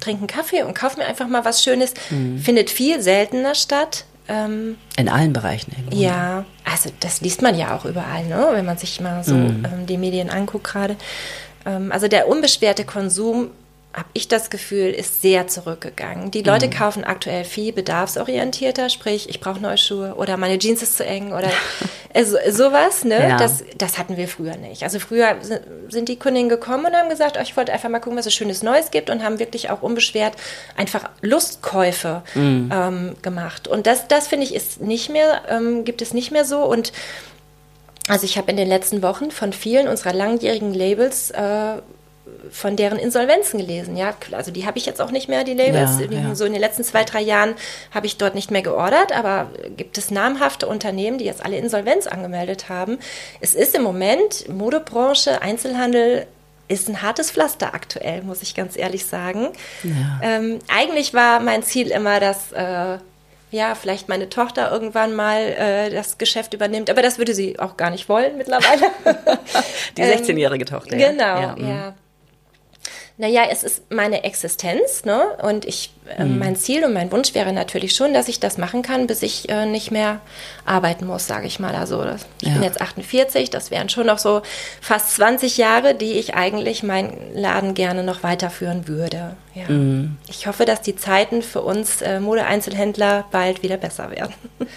trinke einen Kaffee und kaufe mir einfach mal was Schönes, mhm. findet viel seltener statt. Ähm, in allen Bereichen. Irgendwie. Ja, also das liest man ja auch überall, ne? wenn man sich mal so mhm. ähm, die Medien anguckt gerade. Ähm, also der unbeschwerte Konsum habe ich das Gefühl, ist sehr zurückgegangen. Die Leute mhm. kaufen aktuell viel bedarfsorientierter, sprich, ich brauche neue Schuhe oder meine Jeans ist zu eng oder (laughs) also, sowas. Ne? Ja. Das, das hatten wir früher nicht. Also früher sind die Kundinnen gekommen und haben gesagt, oh, ich wollte einfach mal gucken, was es Schönes Neues gibt und haben wirklich auch unbeschwert einfach Lustkäufe mhm. ähm, gemacht. Und das, das finde ich, ist nicht mehr, ähm, gibt es nicht mehr so und also ich habe in den letzten Wochen von vielen unserer langjährigen Labels äh, von deren Insolvenzen gelesen. Ja, also die habe ich jetzt auch nicht mehr, die Labels. Ja, ja. So in den letzten zwei, drei Jahren habe ich dort nicht mehr geordert, aber gibt es namhafte Unternehmen, die jetzt alle Insolvenz angemeldet haben. Es ist im Moment Modebranche, Einzelhandel ist ein hartes Pflaster aktuell, muss ich ganz ehrlich sagen. Ja. Ähm, eigentlich war mein Ziel immer, dass äh, ja, vielleicht meine Tochter irgendwann mal äh, das Geschäft übernimmt, aber das würde sie auch gar nicht wollen mittlerweile. (laughs) Die 16-jährige Tochter. Genau, ja. ja. Naja, es ist meine Existenz, ne? Und ich, äh, mhm. mein Ziel und mein Wunsch wäre natürlich schon, dass ich das machen kann, bis ich äh, nicht mehr arbeiten muss, sage ich mal. Also das, ich ja. bin jetzt 48, das wären schon noch so fast 20 Jahre, die ich eigentlich meinen Laden gerne noch weiterführen würde. Ja. Mhm. Ich hoffe, dass die Zeiten für uns äh, Modeeinzelhändler bald wieder besser werden. (laughs)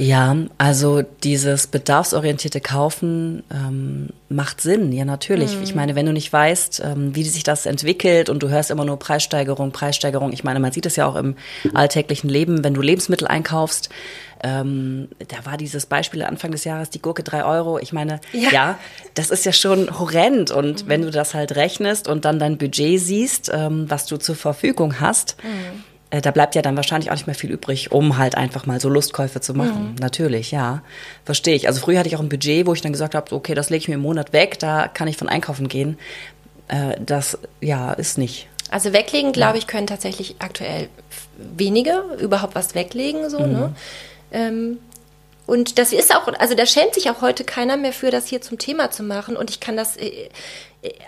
Ja, also dieses bedarfsorientierte Kaufen ähm, macht Sinn, ja natürlich. Mhm. Ich meine, wenn du nicht weißt, ähm, wie sich das entwickelt und du hörst immer nur Preissteigerung, Preissteigerung. Ich meine, man sieht es ja auch im alltäglichen Leben, wenn du Lebensmittel einkaufst. Ähm, da war dieses Beispiel Anfang des Jahres, die Gurke drei Euro. Ich meine, ja, ja das ist ja schon horrend. Und mhm. wenn du das halt rechnest und dann dein Budget siehst, ähm, was du zur Verfügung hast, mhm äh, da bleibt ja dann wahrscheinlich auch nicht mehr viel übrig, um halt einfach mal so Lustkäufe zu machen. Mhm. Natürlich, ja. Verstehe ich. Also früher hatte ich auch ein Budget, wo ich dann gesagt habe, okay, das lege ich mir im Monat weg, da kann ich von einkaufen gehen. Äh, das, ja, ist nicht. Also weglegen, glaube ich, können tatsächlich aktuell wenige überhaupt was weglegen, so, ne? mhm. ne? Ähm, und das ist auch, also da schämt sich auch heute keiner mehr für, das hier zum Thema zu machen. Und ich kann das, äh,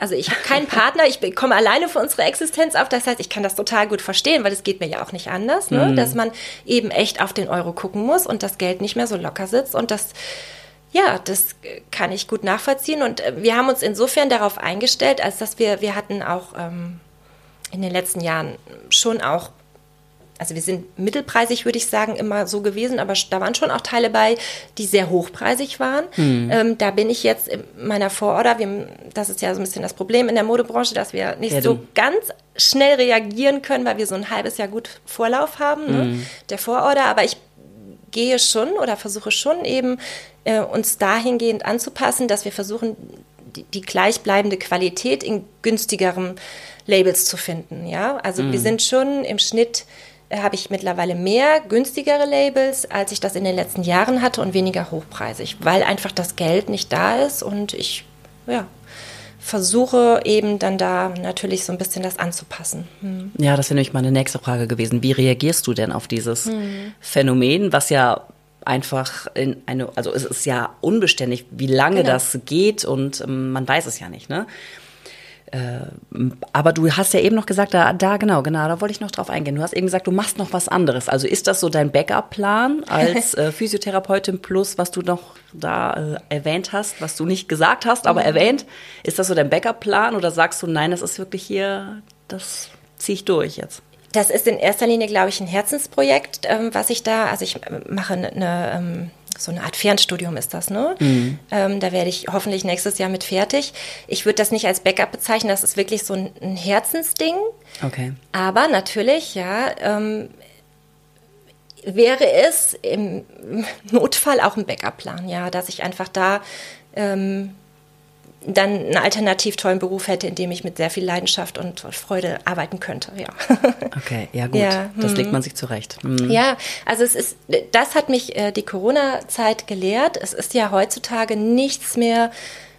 also ich habe keinen Partner, ich komme alleine für unsere Existenz auf. Das heißt, ich kann das total gut verstehen, weil es geht mir ja auch nicht anders, ne? Mhm. dass man eben echt auf den Euro gucken muss und das Geld nicht mehr so locker sitzt. Und das, ja, das kann ich gut nachvollziehen. Und äh, wir haben uns insofern darauf eingestellt, als dass wir, wir hatten auch ähm, in den letzten Jahren schon auch also wir sind mittelpreisig, würde ich sagen, immer so gewesen, aber da waren schon auch Teile bei, die sehr hochpreisig waren. Mhm. Ähm, da bin ich jetzt in meiner Vororder, wir, das ist ja so ein bisschen das Problem in der Modebranche, dass wir nicht ja, so ganz schnell reagieren können, weil wir so ein halbes Jahr gut Vorlauf haben, ne, mhm. der Vororder. Aber ich gehe schon oder versuche schon eben äh, uns dahingehend anzupassen, dass wir versuchen, die, die gleichbleibende Qualität in günstigeren Labels zu finden. Ja, also mhm. wir sind schon im Schnitt habe ich mittlerweile mehr günstigere Labels, als ich das in den letzten Jahren hatte und weniger hochpreisig, weil einfach das Geld nicht da ist und ich ja, versuche eben dann da natürlich so ein bisschen das anzupassen. Hm. Ja, das wäre nämlich meine nächste Frage gewesen. Wie reagierst du denn auf dieses hm. Phänomen, was ja einfach in eine, also es ist ja unbeständig, wie lange genau. das geht und ähm, man weiß es ja nicht, ne? Äh, aber du hast ja eben noch gesagt, da, da genau, genau, da wollte ich noch drauf eingehen. Du hast eben gesagt, du machst noch was anderes. Also ist das so dein Backup-Plan als (laughs) äh, Physiotherapeutin plus, was du noch da äh, erwähnt hast, was du nicht gesagt hast, aber mhm. erwähnt? Ist das so dein Backup-Plan oder sagst du, nein, das ist wirklich hier, das ziehe ich durch jetzt? Das ist in erster Linie, glaube ich, ein Herzensprojekt, ähm, was ich da, also ich mache eine, eine ähm, so eine Art Fernstudium ist das, ne? Mhm. Ähm, da werde ich hoffentlich nächstes Jahr mit fertig. Ich würde das nicht als Backup bezeichnen, das ist wirklich so ein, ein Herzensding. Okay. Aber natürlich, ja, ähm, wäre es im Notfall auch ein Backup-Plan, ja, dass ich einfach da ähm, dann einen alternativ tollen Beruf hätte, in dem ich mit sehr viel Leidenschaft und Freude arbeiten könnte. Ja. (laughs) Okay, ja gut, ja, das hm. legt man sich zurecht. Hm. Ja, also es ist, das hat mich äh, die Corona-Zeit gelehrt. Es ist ja heutzutage nichts mehr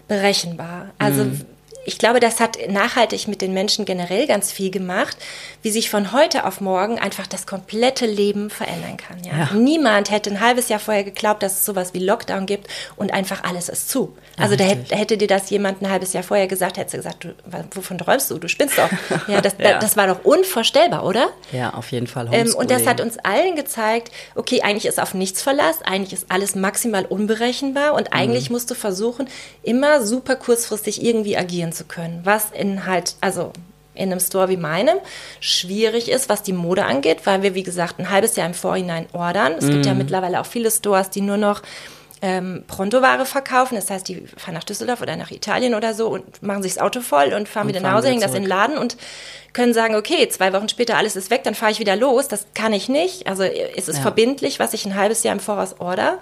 berechenbar. Also hm ich glaube, das hat nachhaltig mit den Menschen generell ganz viel gemacht, wie sich von heute auf morgen einfach das komplette Leben verändern kann. Ja? ja. Niemand hätte ein halbes Jahr vorher geglaubt, dass es sowas wie Lockdown gibt und einfach alles ist zu. Also ja, da hätte, hätte, dir das jemand ein halbes Jahr vorher gesagt, hättest du gesagt, du, wovon träumst du? Du spinnst doch. (laughs) Ja, das, ja. das war doch unvorstellbar, oder? Ja, auf jeden Fall. Ähm, und das hat uns allen gezeigt, okay, eigentlich ist auf nichts Verlass, eigentlich ist alles maximal unberechenbar und eigentlich mhm. musst du versuchen, immer super kurzfristig irgendwie agieren zu können. Was in halt, also in einem Store wie meinem schwierig ist, was die Mode angeht, weil wir, wie gesagt, ein halbes Jahr im Vorhinein ordern. Es mm. gibt ja mhm. mittlerweile auch viele Stores, die nur noch ähm, Prontoware verkaufen. Das heißt, die fahren nach Düsseldorf oder nach Italien oder so und machen sich das Auto voll und fahren und wieder nach Hause, hängen das in den Laden und können sagen, okay, zwei Wochen später alles ist weg, dann fahre ich wieder los. Das kann ich nicht. Also es ist ja. verbindlich, was ich ein halbes Jahr im Voraus order.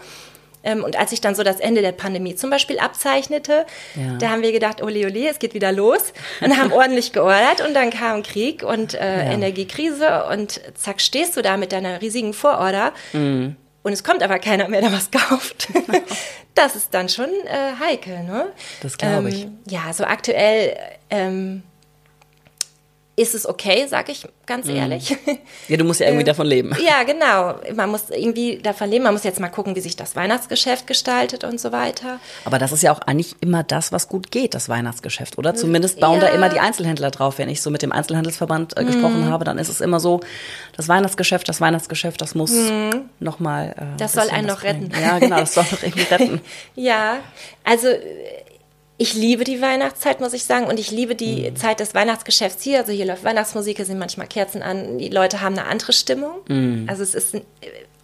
Ähm, und als sich dann so das Ende der Pandemie zum Beispiel abzeichnete, ja. da haben wir gedacht, ole ole, es geht wieder los und haben ordentlich geordert und dann kam Krieg und äh, ja. Energiekrise und zack stehst du da mit deiner riesigen Vororder mhm. und es kommt aber keiner mehr, der was kauft. (laughs) das ist dann schon äh, heikel, ne? Das glaube ich. Ähm, ja, so aktuell ähm, ist es okay, sag ich ganz mhm. ehrlich. (laughs) Ja, du musst ja irgendwie äh, davon leben. (laughs) Ja, genau. Man muss irgendwie davon leben. Man muss jetzt mal gucken, wie sich das Weihnachtsgeschäft gestaltet und so weiter. Aber das ist ja auch eigentlich immer das, was gut geht, das Weihnachtsgeschäft, oder? Zumindest bauen ja. da immer die Einzelhändler drauf. Wenn ich so mit dem Einzelhandelsverband äh, gesprochen mhm. habe, dann ist es immer so, das Weihnachtsgeschäft, das Weihnachtsgeschäft, das muss mhm. nochmal. Äh, das soll einen noch retten. Ja, genau, das soll (laughs) noch irgendwie retten. ja, also ich liebe die Weihnachtszeit, muss ich sagen, und ich liebe die mhm. Zeit des Weihnachtsgeschäfts hier. Also hier läuft Weihnachtsmusik, hier sind manchmal Kerzen an, die Leute haben eine andere Stimmung. Mhm. Also es ist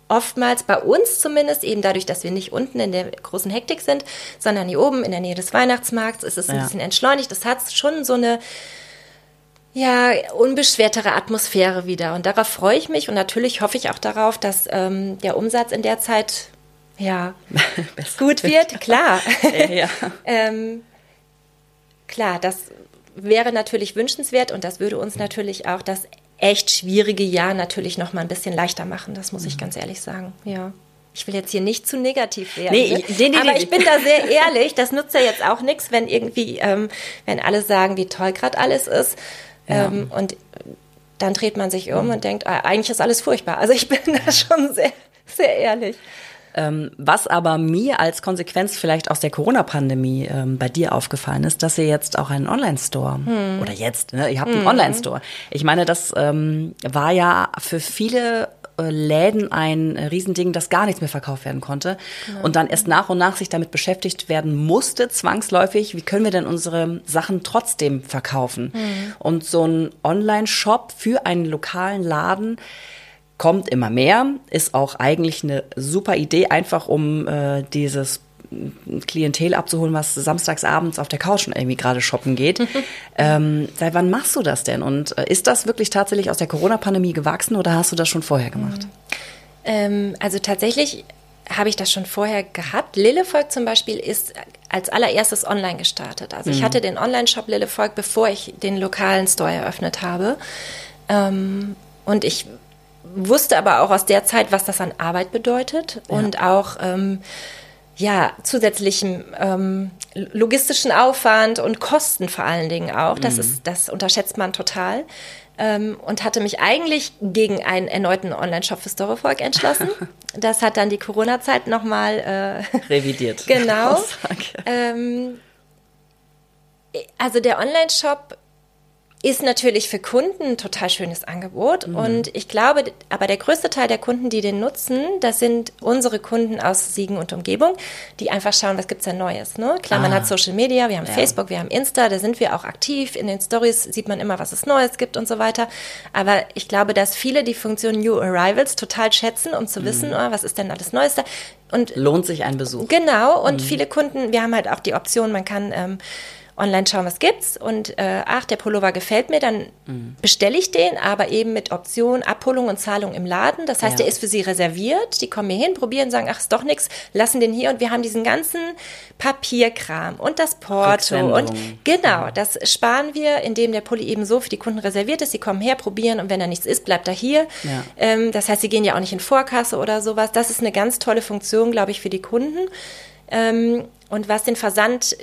oftmals bei uns zumindest, eben dadurch, dass wir nicht unten in der großen Hektik sind, sondern hier oben in der Nähe des Weihnachtsmarkts, ist es ja. ein bisschen entschleunigt. Das hat schon so eine ja, unbeschwertere Atmosphäre wieder. Und darauf freue ich mich und natürlich hoffe ich auch darauf, dass ähm, der Umsatz in der Zeit ja (laughs) gut wird. Klar. Ja, (laughs) ja. ähm, klar, das wäre natürlich wünschenswert und das würde uns natürlich auch das echt schwierige Jahr natürlich noch mal ein bisschen leichter machen. Das muss ich mhm. ganz ehrlich sagen. Ja. Ich will jetzt hier nicht zu negativ werden. Nee, ne? nee, nee, aber nee. ich bin da (laughs) sehr ehrlich. Das nutzt ja jetzt auch nichts, wenn irgendwie, ähm, wenn alle sagen, wie toll gerade alles ist. Ja. Ähm, und dann dreht man sich um mhm. und denkt, ah, eigentlich ist alles furchtbar. Also ich bin da schon sehr, sehr ehrlich. Ähm, was aber mir als Konsequenz vielleicht aus der Corona-Pandemie ähm, bei dir aufgefallen ist, dass ihr jetzt auch einen Online-Store hm. oder jetzt, ne, ihr habt einen hm. Online-Store. Ich meine, das ähm, war ja für viele äh, Läden ein Riesending, dass gar nichts mehr verkauft werden konnte. Ja. Und dann erst nach und nach sich damit beschäftigt werden musste, zwangsläufig, wie können wir denn unsere Sachen trotzdem verkaufen? Mhm. Und so ein Online-Shop für einen lokalen Laden, kommt immer mehr, ist auch eigentlich eine super Idee, einfach um äh, dieses Klientel abzuholen, was samstagsabends auf der Couch irgendwie gerade shoppen geht. (laughs) ähm, seit wann machst du das denn? Und äh, ist das wirklich tatsächlich aus der Corona-Pandemie gewachsen oder hast du das schon vorher gemacht? Mhm. Ähm, also tatsächlich habe ich das schon vorher gehabt. Lillevolk zum Beispiel ist als allererstes online gestartet. Also mhm. ich hatte den Online-Shop Lillevolk, bevor ich den lokalen Store eröffnet habe. Ähm, und ich wusste aber auch aus der Zeit, was das an Arbeit bedeutet ja. und auch ähm, ja zusätzlichen ähm, logistischen Aufwand und Kosten vor allen Dingen auch. Das mhm. ist das unterschätzt man total. Ähm, und hatte mich eigentlich gegen einen erneuten Online-Shop für Storyfolk entschlossen. (laughs) Das hat dann die Corona-Zeit nochmal äh, (laughs) revidiert. genau. (laughs) Ähm, also der Online-Shop ist natürlich für Kunden ein total schönes Angebot. Mhm. Und ich glaube, aber der größte Teil der Kunden, die den nutzen, das sind unsere Kunden aus Siegen und Umgebung, die einfach schauen, was gibt es da Neues. Ne? Klar, ah. man hat Social Media, wir haben ja. Facebook, wir haben Insta, da sind wir auch aktiv. In den Stories sieht man immer, was es Neues gibt und so weiter. Aber ich glaube, dass viele die Funktion New Arrivals total schätzen, um zu mhm. wissen, oh, was ist denn alles Neues da. Und lohnt sich ein Besuch. Genau. Und mhm. viele Kunden, wir haben halt auch die Option, man kann ähm, online schauen, was gibt's und äh, ach, der Pullover gefällt mir, dann mhm. bestelle ich den, aber eben mit Option Abholung und Zahlung im Laden. Das heißt, ja. der ist für sie reserviert. Die kommen hier hin, probieren, sagen, ach, ist doch nichts, lassen den hier und wir haben diesen ganzen Papierkram und das Porto und genau, das sparen wir, indem der Pulli eben so für die Kunden reserviert ist. Sie kommen her, probieren und wenn da nichts ist, bleibt er hier. Ja. Ähm, das heißt, sie gehen ja auch nicht in Vorkasse oder sowas. Das ist eine ganz tolle Funktion, glaube ich, für die Kunden. Ähm, und was den Versand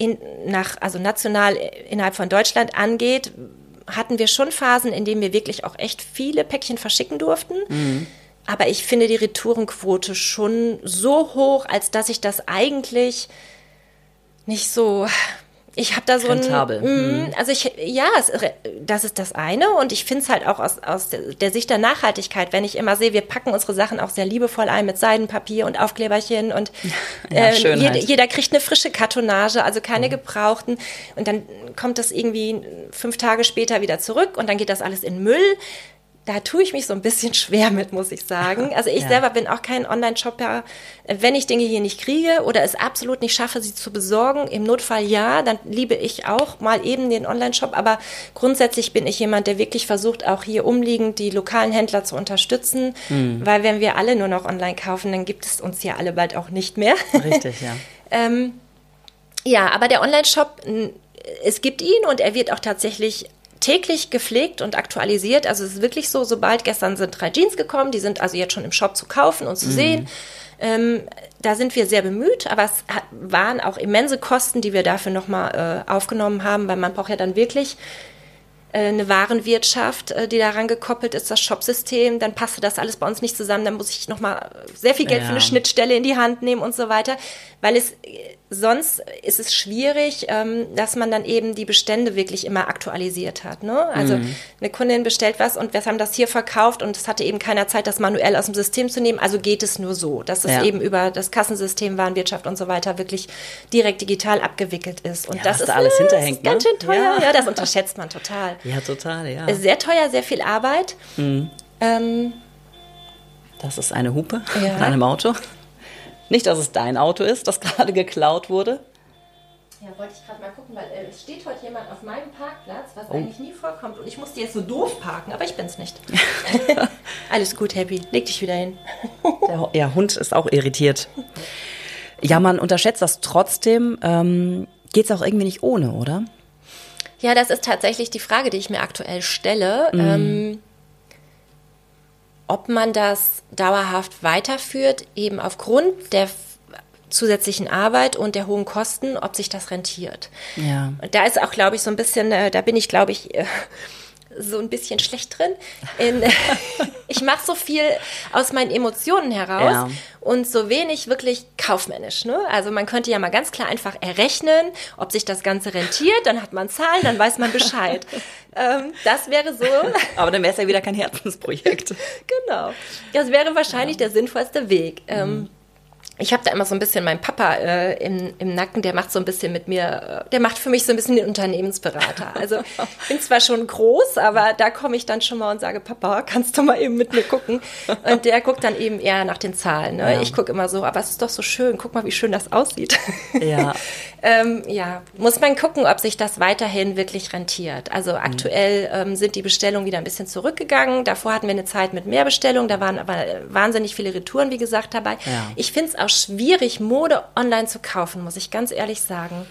in, nach, also national innerhalb von Deutschland angeht, hatten wir schon Phasen, in denen wir wirklich auch echt viele Päckchen verschicken durften. Mhm. Aber ich finde die Retourenquote schon so hoch, als dass ich das eigentlich nicht so ich habe da so Rentabel. ein. Mm, mhm. also ich, ja, es, das ist das eine. Und ich finde es halt auch aus, aus der Sicht der Nachhaltigkeit, wenn ich immer sehe, wir packen unsere Sachen auch sehr liebevoll ein mit Seidenpapier und Aufkleberchen und (laughs) ja, äh, jeder, jeder, kriegt eine frische Kartonage, also keine mhm. gebrauchten. Und dann kommt das irgendwie fünf Tage später wieder zurück und dann geht das alles in Müll da tue ich mich so ein bisschen (laughs) schwer mit, muss ich sagen. Also ich ja. selber bin auch kein Online-Shopper. Wenn ich Dinge hier nicht kriege oder es absolut nicht schaffe, sie zu besorgen, im Notfall ja, dann liebe ich auch mal eben den Online-Shop. Aber grundsätzlich bin ich jemand, der wirklich versucht, auch hier umliegend die lokalen Händler zu unterstützen. Mhm. Weil wenn wir alle nur noch online kaufen, dann gibt es uns ja alle bald auch nicht mehr. Richtig, ja. (laughs) ähm, ja, aber der Online-Shop, es gibt ihn und er wird auch tatsächlich täglich gepflegt und aktualisiert. Also es ist wirklich so, sobald gestern sind drei Jeans gekommen, die sind also jetzt schon im Shop zu kaufen und zu mhm. sehen. Ähm, da sind wir sehr bemüht, aber es waren auch immense Kosten, die wir dafür nochmal äh, aufgenommen haben, weil man braucht ja dann wirklich äh, eine Warenwirtschaft, äh, die daran gekoppelt ist, das Shopsystem, dann passte das alles bei uns nicht zusammen, dann muss ich nochmal sehr viel Geld ja. für eine Schnittstelle in die Hand nehmen und so weiter, weil es sonst ist es schwierig, ähm, dass man dann eben die Bestände wirklich immer aktualisiert hat. Ne? Also mhm. eine Kundin bestellt was und wir haben das hier verkauft und es hatte eben keiner Zeit, das manuell aus dem System zu nehmen, also geht es nur so, dass es ja. eben über das Kassensystem, Warenwirtschaft und so weiter wirklich direkt digital abgewickelt ist. Und ja, das ist da alles hinterhängt. Ganz ne? schön teuer, ja. ja, das unterschätzt man total. Ja, total, ja. Sehr teuer, sehr viel Arbeit. Mhm. Ähm, das ist eine Hupe ja. von einem Auto. Nicht, dass es dein Auto ist, das (laughs) gerade geklaut wurde. Ja, wollte ich gerade mal gucken, weil äh, es steht heute jemand auf meinem Parkplatz, was oh. eigentlich nie vorkommt. Und ich musste jetzt so doof parken, aber ich bin es nicht. (laughs) Alles gut, Happy. Leg dich wieder hin. (laughs) Der ja, Hund ist auch irritiert. Ja, man unterschätzt das trotzdem. Ähm, Geht es auch irgendwie nicht ohne, oder? Ja, das ist tatsächlich die Frage, die ich mir aktuell stelle. Mhm. Ähm, ob man das dauerhaft weiterführt, eben aufgrund der zusätzlichen Arbeit und der hohen Kosten, ob sich das rentiert. Ja. Und da ist auch, glaube ich, so ein bisschen, äh, da bin ich, glaube ich, äh, so ein bisschen schlecht drin. In, (laughs) ich mache so viel aus meinen Emotionen heraus ja. und so wenig wirklich kaufmännisch. Ne? Also man könnte ja mal ganz klar einfach errechnen, ob sich das Ganze rentiert, dann hat man Zahlen, dann weiß man Bescheid. (laughs) ähm, das wäre so. Aber dann wäre es ja wieder kein Herzensprojekt. (laughs) genau. Das wäre wahrscheinlich ja. der sinnvollste Weg. Ähm, mhm ich habe da immer so ein bisschen meinen Papa äh, im, im Nacken, der macht so ein bisschen mit mir, äh, der macht für mich so ein bisschen den Unternehmensberater. Also ich bin zwar schon groß, aber da komme ich dann schon mal und sage, Papa, kannst du mal eben mit mir gucken? Und der guckt dann eben eher nach den Zahlen. Ne? Ja. Ich gucke immer so, aber es ist doch so schön, guck mal, wie schön das aussieht. Ja. (laughs) ähm, ja, muss man gucken, ob sich das weiterhin wirklich rentiert. Also aktuell ähm, sind die Bestellungen wieder ein bisschen zurückgegangen. Davor hatten wir eine Zeit mit mehr Bestellungen, da waren aber wahnsinnig viele Retouren, wie gesagt, dabei. Ja. Ich finde es auch schwierig, Mode online zu kaufen, muss ich ganz ehrlich sagen.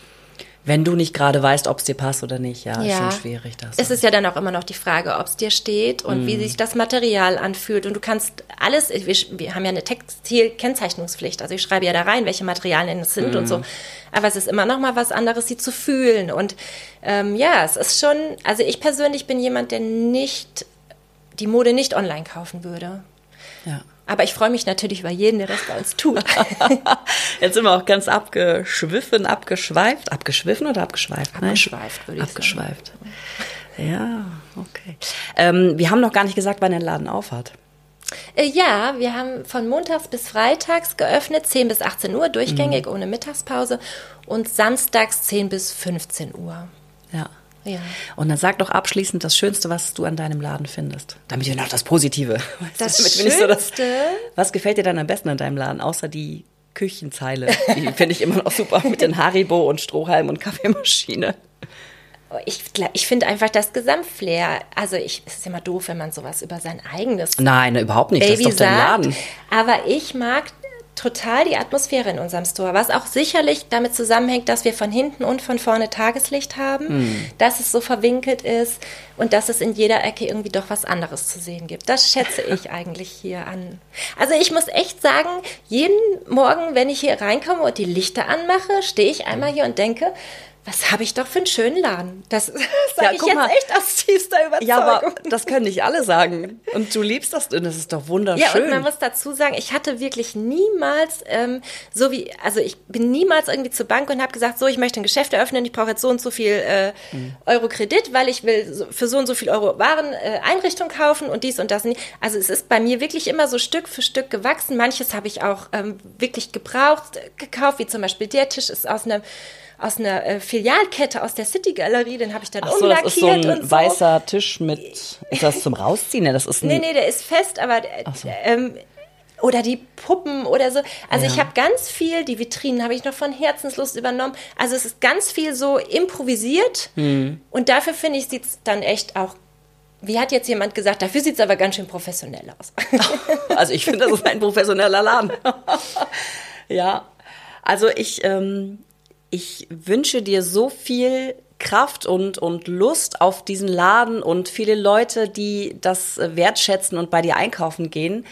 Wenn du nicht gerade weißt, ob es dir passt oder nicht, ja, ja. ist schon schwierig. Das es ist ja dann auch immer noch die Frage, ob es dir steht und mm. wie sich das Material anfühlt. Und du kannst alles, wir, wir haben ja eine Textilkennzeichnungspflicht, also ich schreibe ja da rein, welche Materialien es sind mm. und so. Mhm. Aber es ist immer noch mal was anderes, sie zu fühlen. Und ähm, ja, es ist schon, also ich persönlich bin jemand, der nicht die Mode nicht online kaufen würde. Ja. Aber ich freue mich natürlich über jeden, der das bei uns tut. (laughs) Jetzt sind wir auch ganz abgeschwiffen, abgeschweift. Abgeschwiffen oder abgeschweift? Abgeschweift, würde ich abgeschweift. sagen. Abgeschweift. Ja, okay. Ähm, wir haben noch gar nicht gesagt, wann der Laden aufhat. Äh, ja, wir haben von montags bis freitags geöffnet, 10 bis 18 Uhr, durchgängig, mhm. ohne Mittagspause. Und samstags 10 bis 15 Uhr. Ja. Ja. Und dann sag doch abschließend das Schönste, was du an deinem Laden findest. Damit wir noch das Positive. (laughs) Das Schönste? So das, was gefällt dir dann am besten an deinem Laden, außer die Küchenzeile? Die (laughs) finde ich immer noch super mit den Haribo und Strohhalm und Kaffeemaschine. Ich, ich finde einfach das Gesamtflair. Also ich, es ist immer doof, wenn man sowas über sein eigenes Nein, überhaupt nicht. Baby das ist doch dein Laden. aber ich mag total die Atmosphäre in unserem Store, was auch sicherlich damit zusammenhängt, dass wir von hinten und von vorne Tageslicht haben, mm. dass es so verwinkelt ist und dass es in jeder Ecke irgendwie doch was anderes zu sehen gibt. Das schätze ich (laughs) eigentlich hier an. Also ich muss echt sagen, jeden Morgen, wenn ich hier reinkomme und die Lichter anmache, stehe ich einmal hier und denke, was habe ich doch für einen schönen Laden. Das (laughs) sage ja, ich jetzt mal. echt aus tiefster Überzeugung. Ja, aber das können nicht alle sagen. Und du liebst das, und das ist doch wunderschön. Ja, und man muss dazu sagen, ich hatte wirklich niemals, ähm, so wie, also ich bin niemals irgendwie zur Bank und habe gesagt, so, ich möchte ein Geschäft eröffnen, ich brauche jetzt so und so viel äh, mhm. Euro Kredit, weil ich will für so und so viel Euro Waren äh, Einrichtung kaufen und dies und das. Also es ist bei mir wirklich immer so Stück für Stück gewachsen. Manches habe ich auch ähm, wirklich gebraucht, gekauft, wie zum Beispiel der Tisch ist aus einem aus einer äh, Filialkette aus der City Galerie, den habe ich dann Ach so, umlackiert das ist so ein so. weißer Tisch mit, ist das zum Rausziehen? Das ist nee, nee, der ist fest, aber so. ähm, oder die Puppen oder so. Also ja. ich habe ganz viel, die Vitrinen habe ich noch von Herzenslust übernommen. Also es ist ganz viel so improvisiert hm. und dafür finde ich, sieht es dann echt auch wie hat jetzt jemand gesagt, dafür sieht es aber ganz schön professionell aus. (laughs) also ich finde, das ist ein professioneller Laden. (laughs) ja, also ich, ähm, ich wünsche dir so viel Kraft und, und Lust auf diesen Laden und viele Leute, die das wertschätzen und bei dir einkaufen gehen,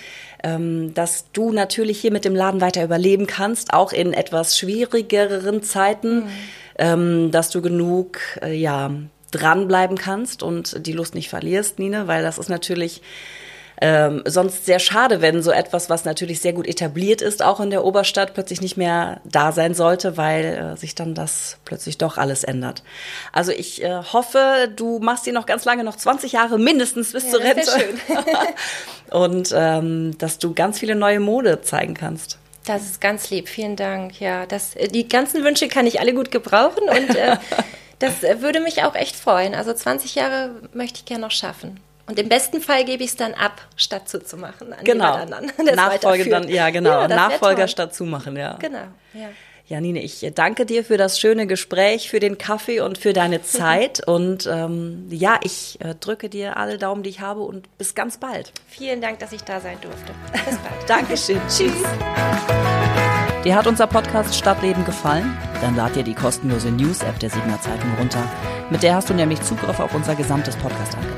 ähm, dass du natürlich hier mit dem Laden weiter überleben kannst, auch in etwas schwierigeren Zeiten, mhm. ähm, dass du genug, äh, ja, dranbleiben kannst und die Lust nicht verlierst, Nine, weil das ist natürlich ähm, sonst sehr schade, wenn so etwas, was natürlich sehr gut etabliert ist, auch in der Oberstadt, plötzlich nicht mehr da sein sollte, weil äh, sich dann das plötzlich doch alles ändert. Also ich äh, hoffe, du machst die noch ganz lange, noch 20 Jahre mindestens bis ja, zur Rente. (laughs) Und ähm, dass du ganz viele neue Mode zeigen kannst. Das ist ganz lieb, vielen Dank. Ja, das, äh, die ganzen Wünsche kann ich alle gut gebrauchen und äh, (laughs) das äh, würde mich auch echt freuen. Also 20 Jahre möchte ich gerne noch schaffen. Und im besten Fall gebe ich es dann ab, statt zuzumachen. An genau. (laughs) Nachfolge dann, ja, genau. Ja, Nachfolger statt zumachen, ja. Genau, ja. Janine, ich danke dir für das schöne Gespräch, für den Kaffee und für deine (laughs) Zeit. und ähm, ja, ich äh, drücke dir alle Daumen, die ich habe und bis ganz bald. Vielen Dank, dass ich da sein durfte. Bis bald. (laughs) Dankeschön. Tschüss. Dir hat unser Podcast Stadtleben gefallen? Dann lad dir die kostenlose News-App der Siegener Zeitung runter. Mit der hast du nämlich Zugriff auf unser gesamtes Podcast-Angebot.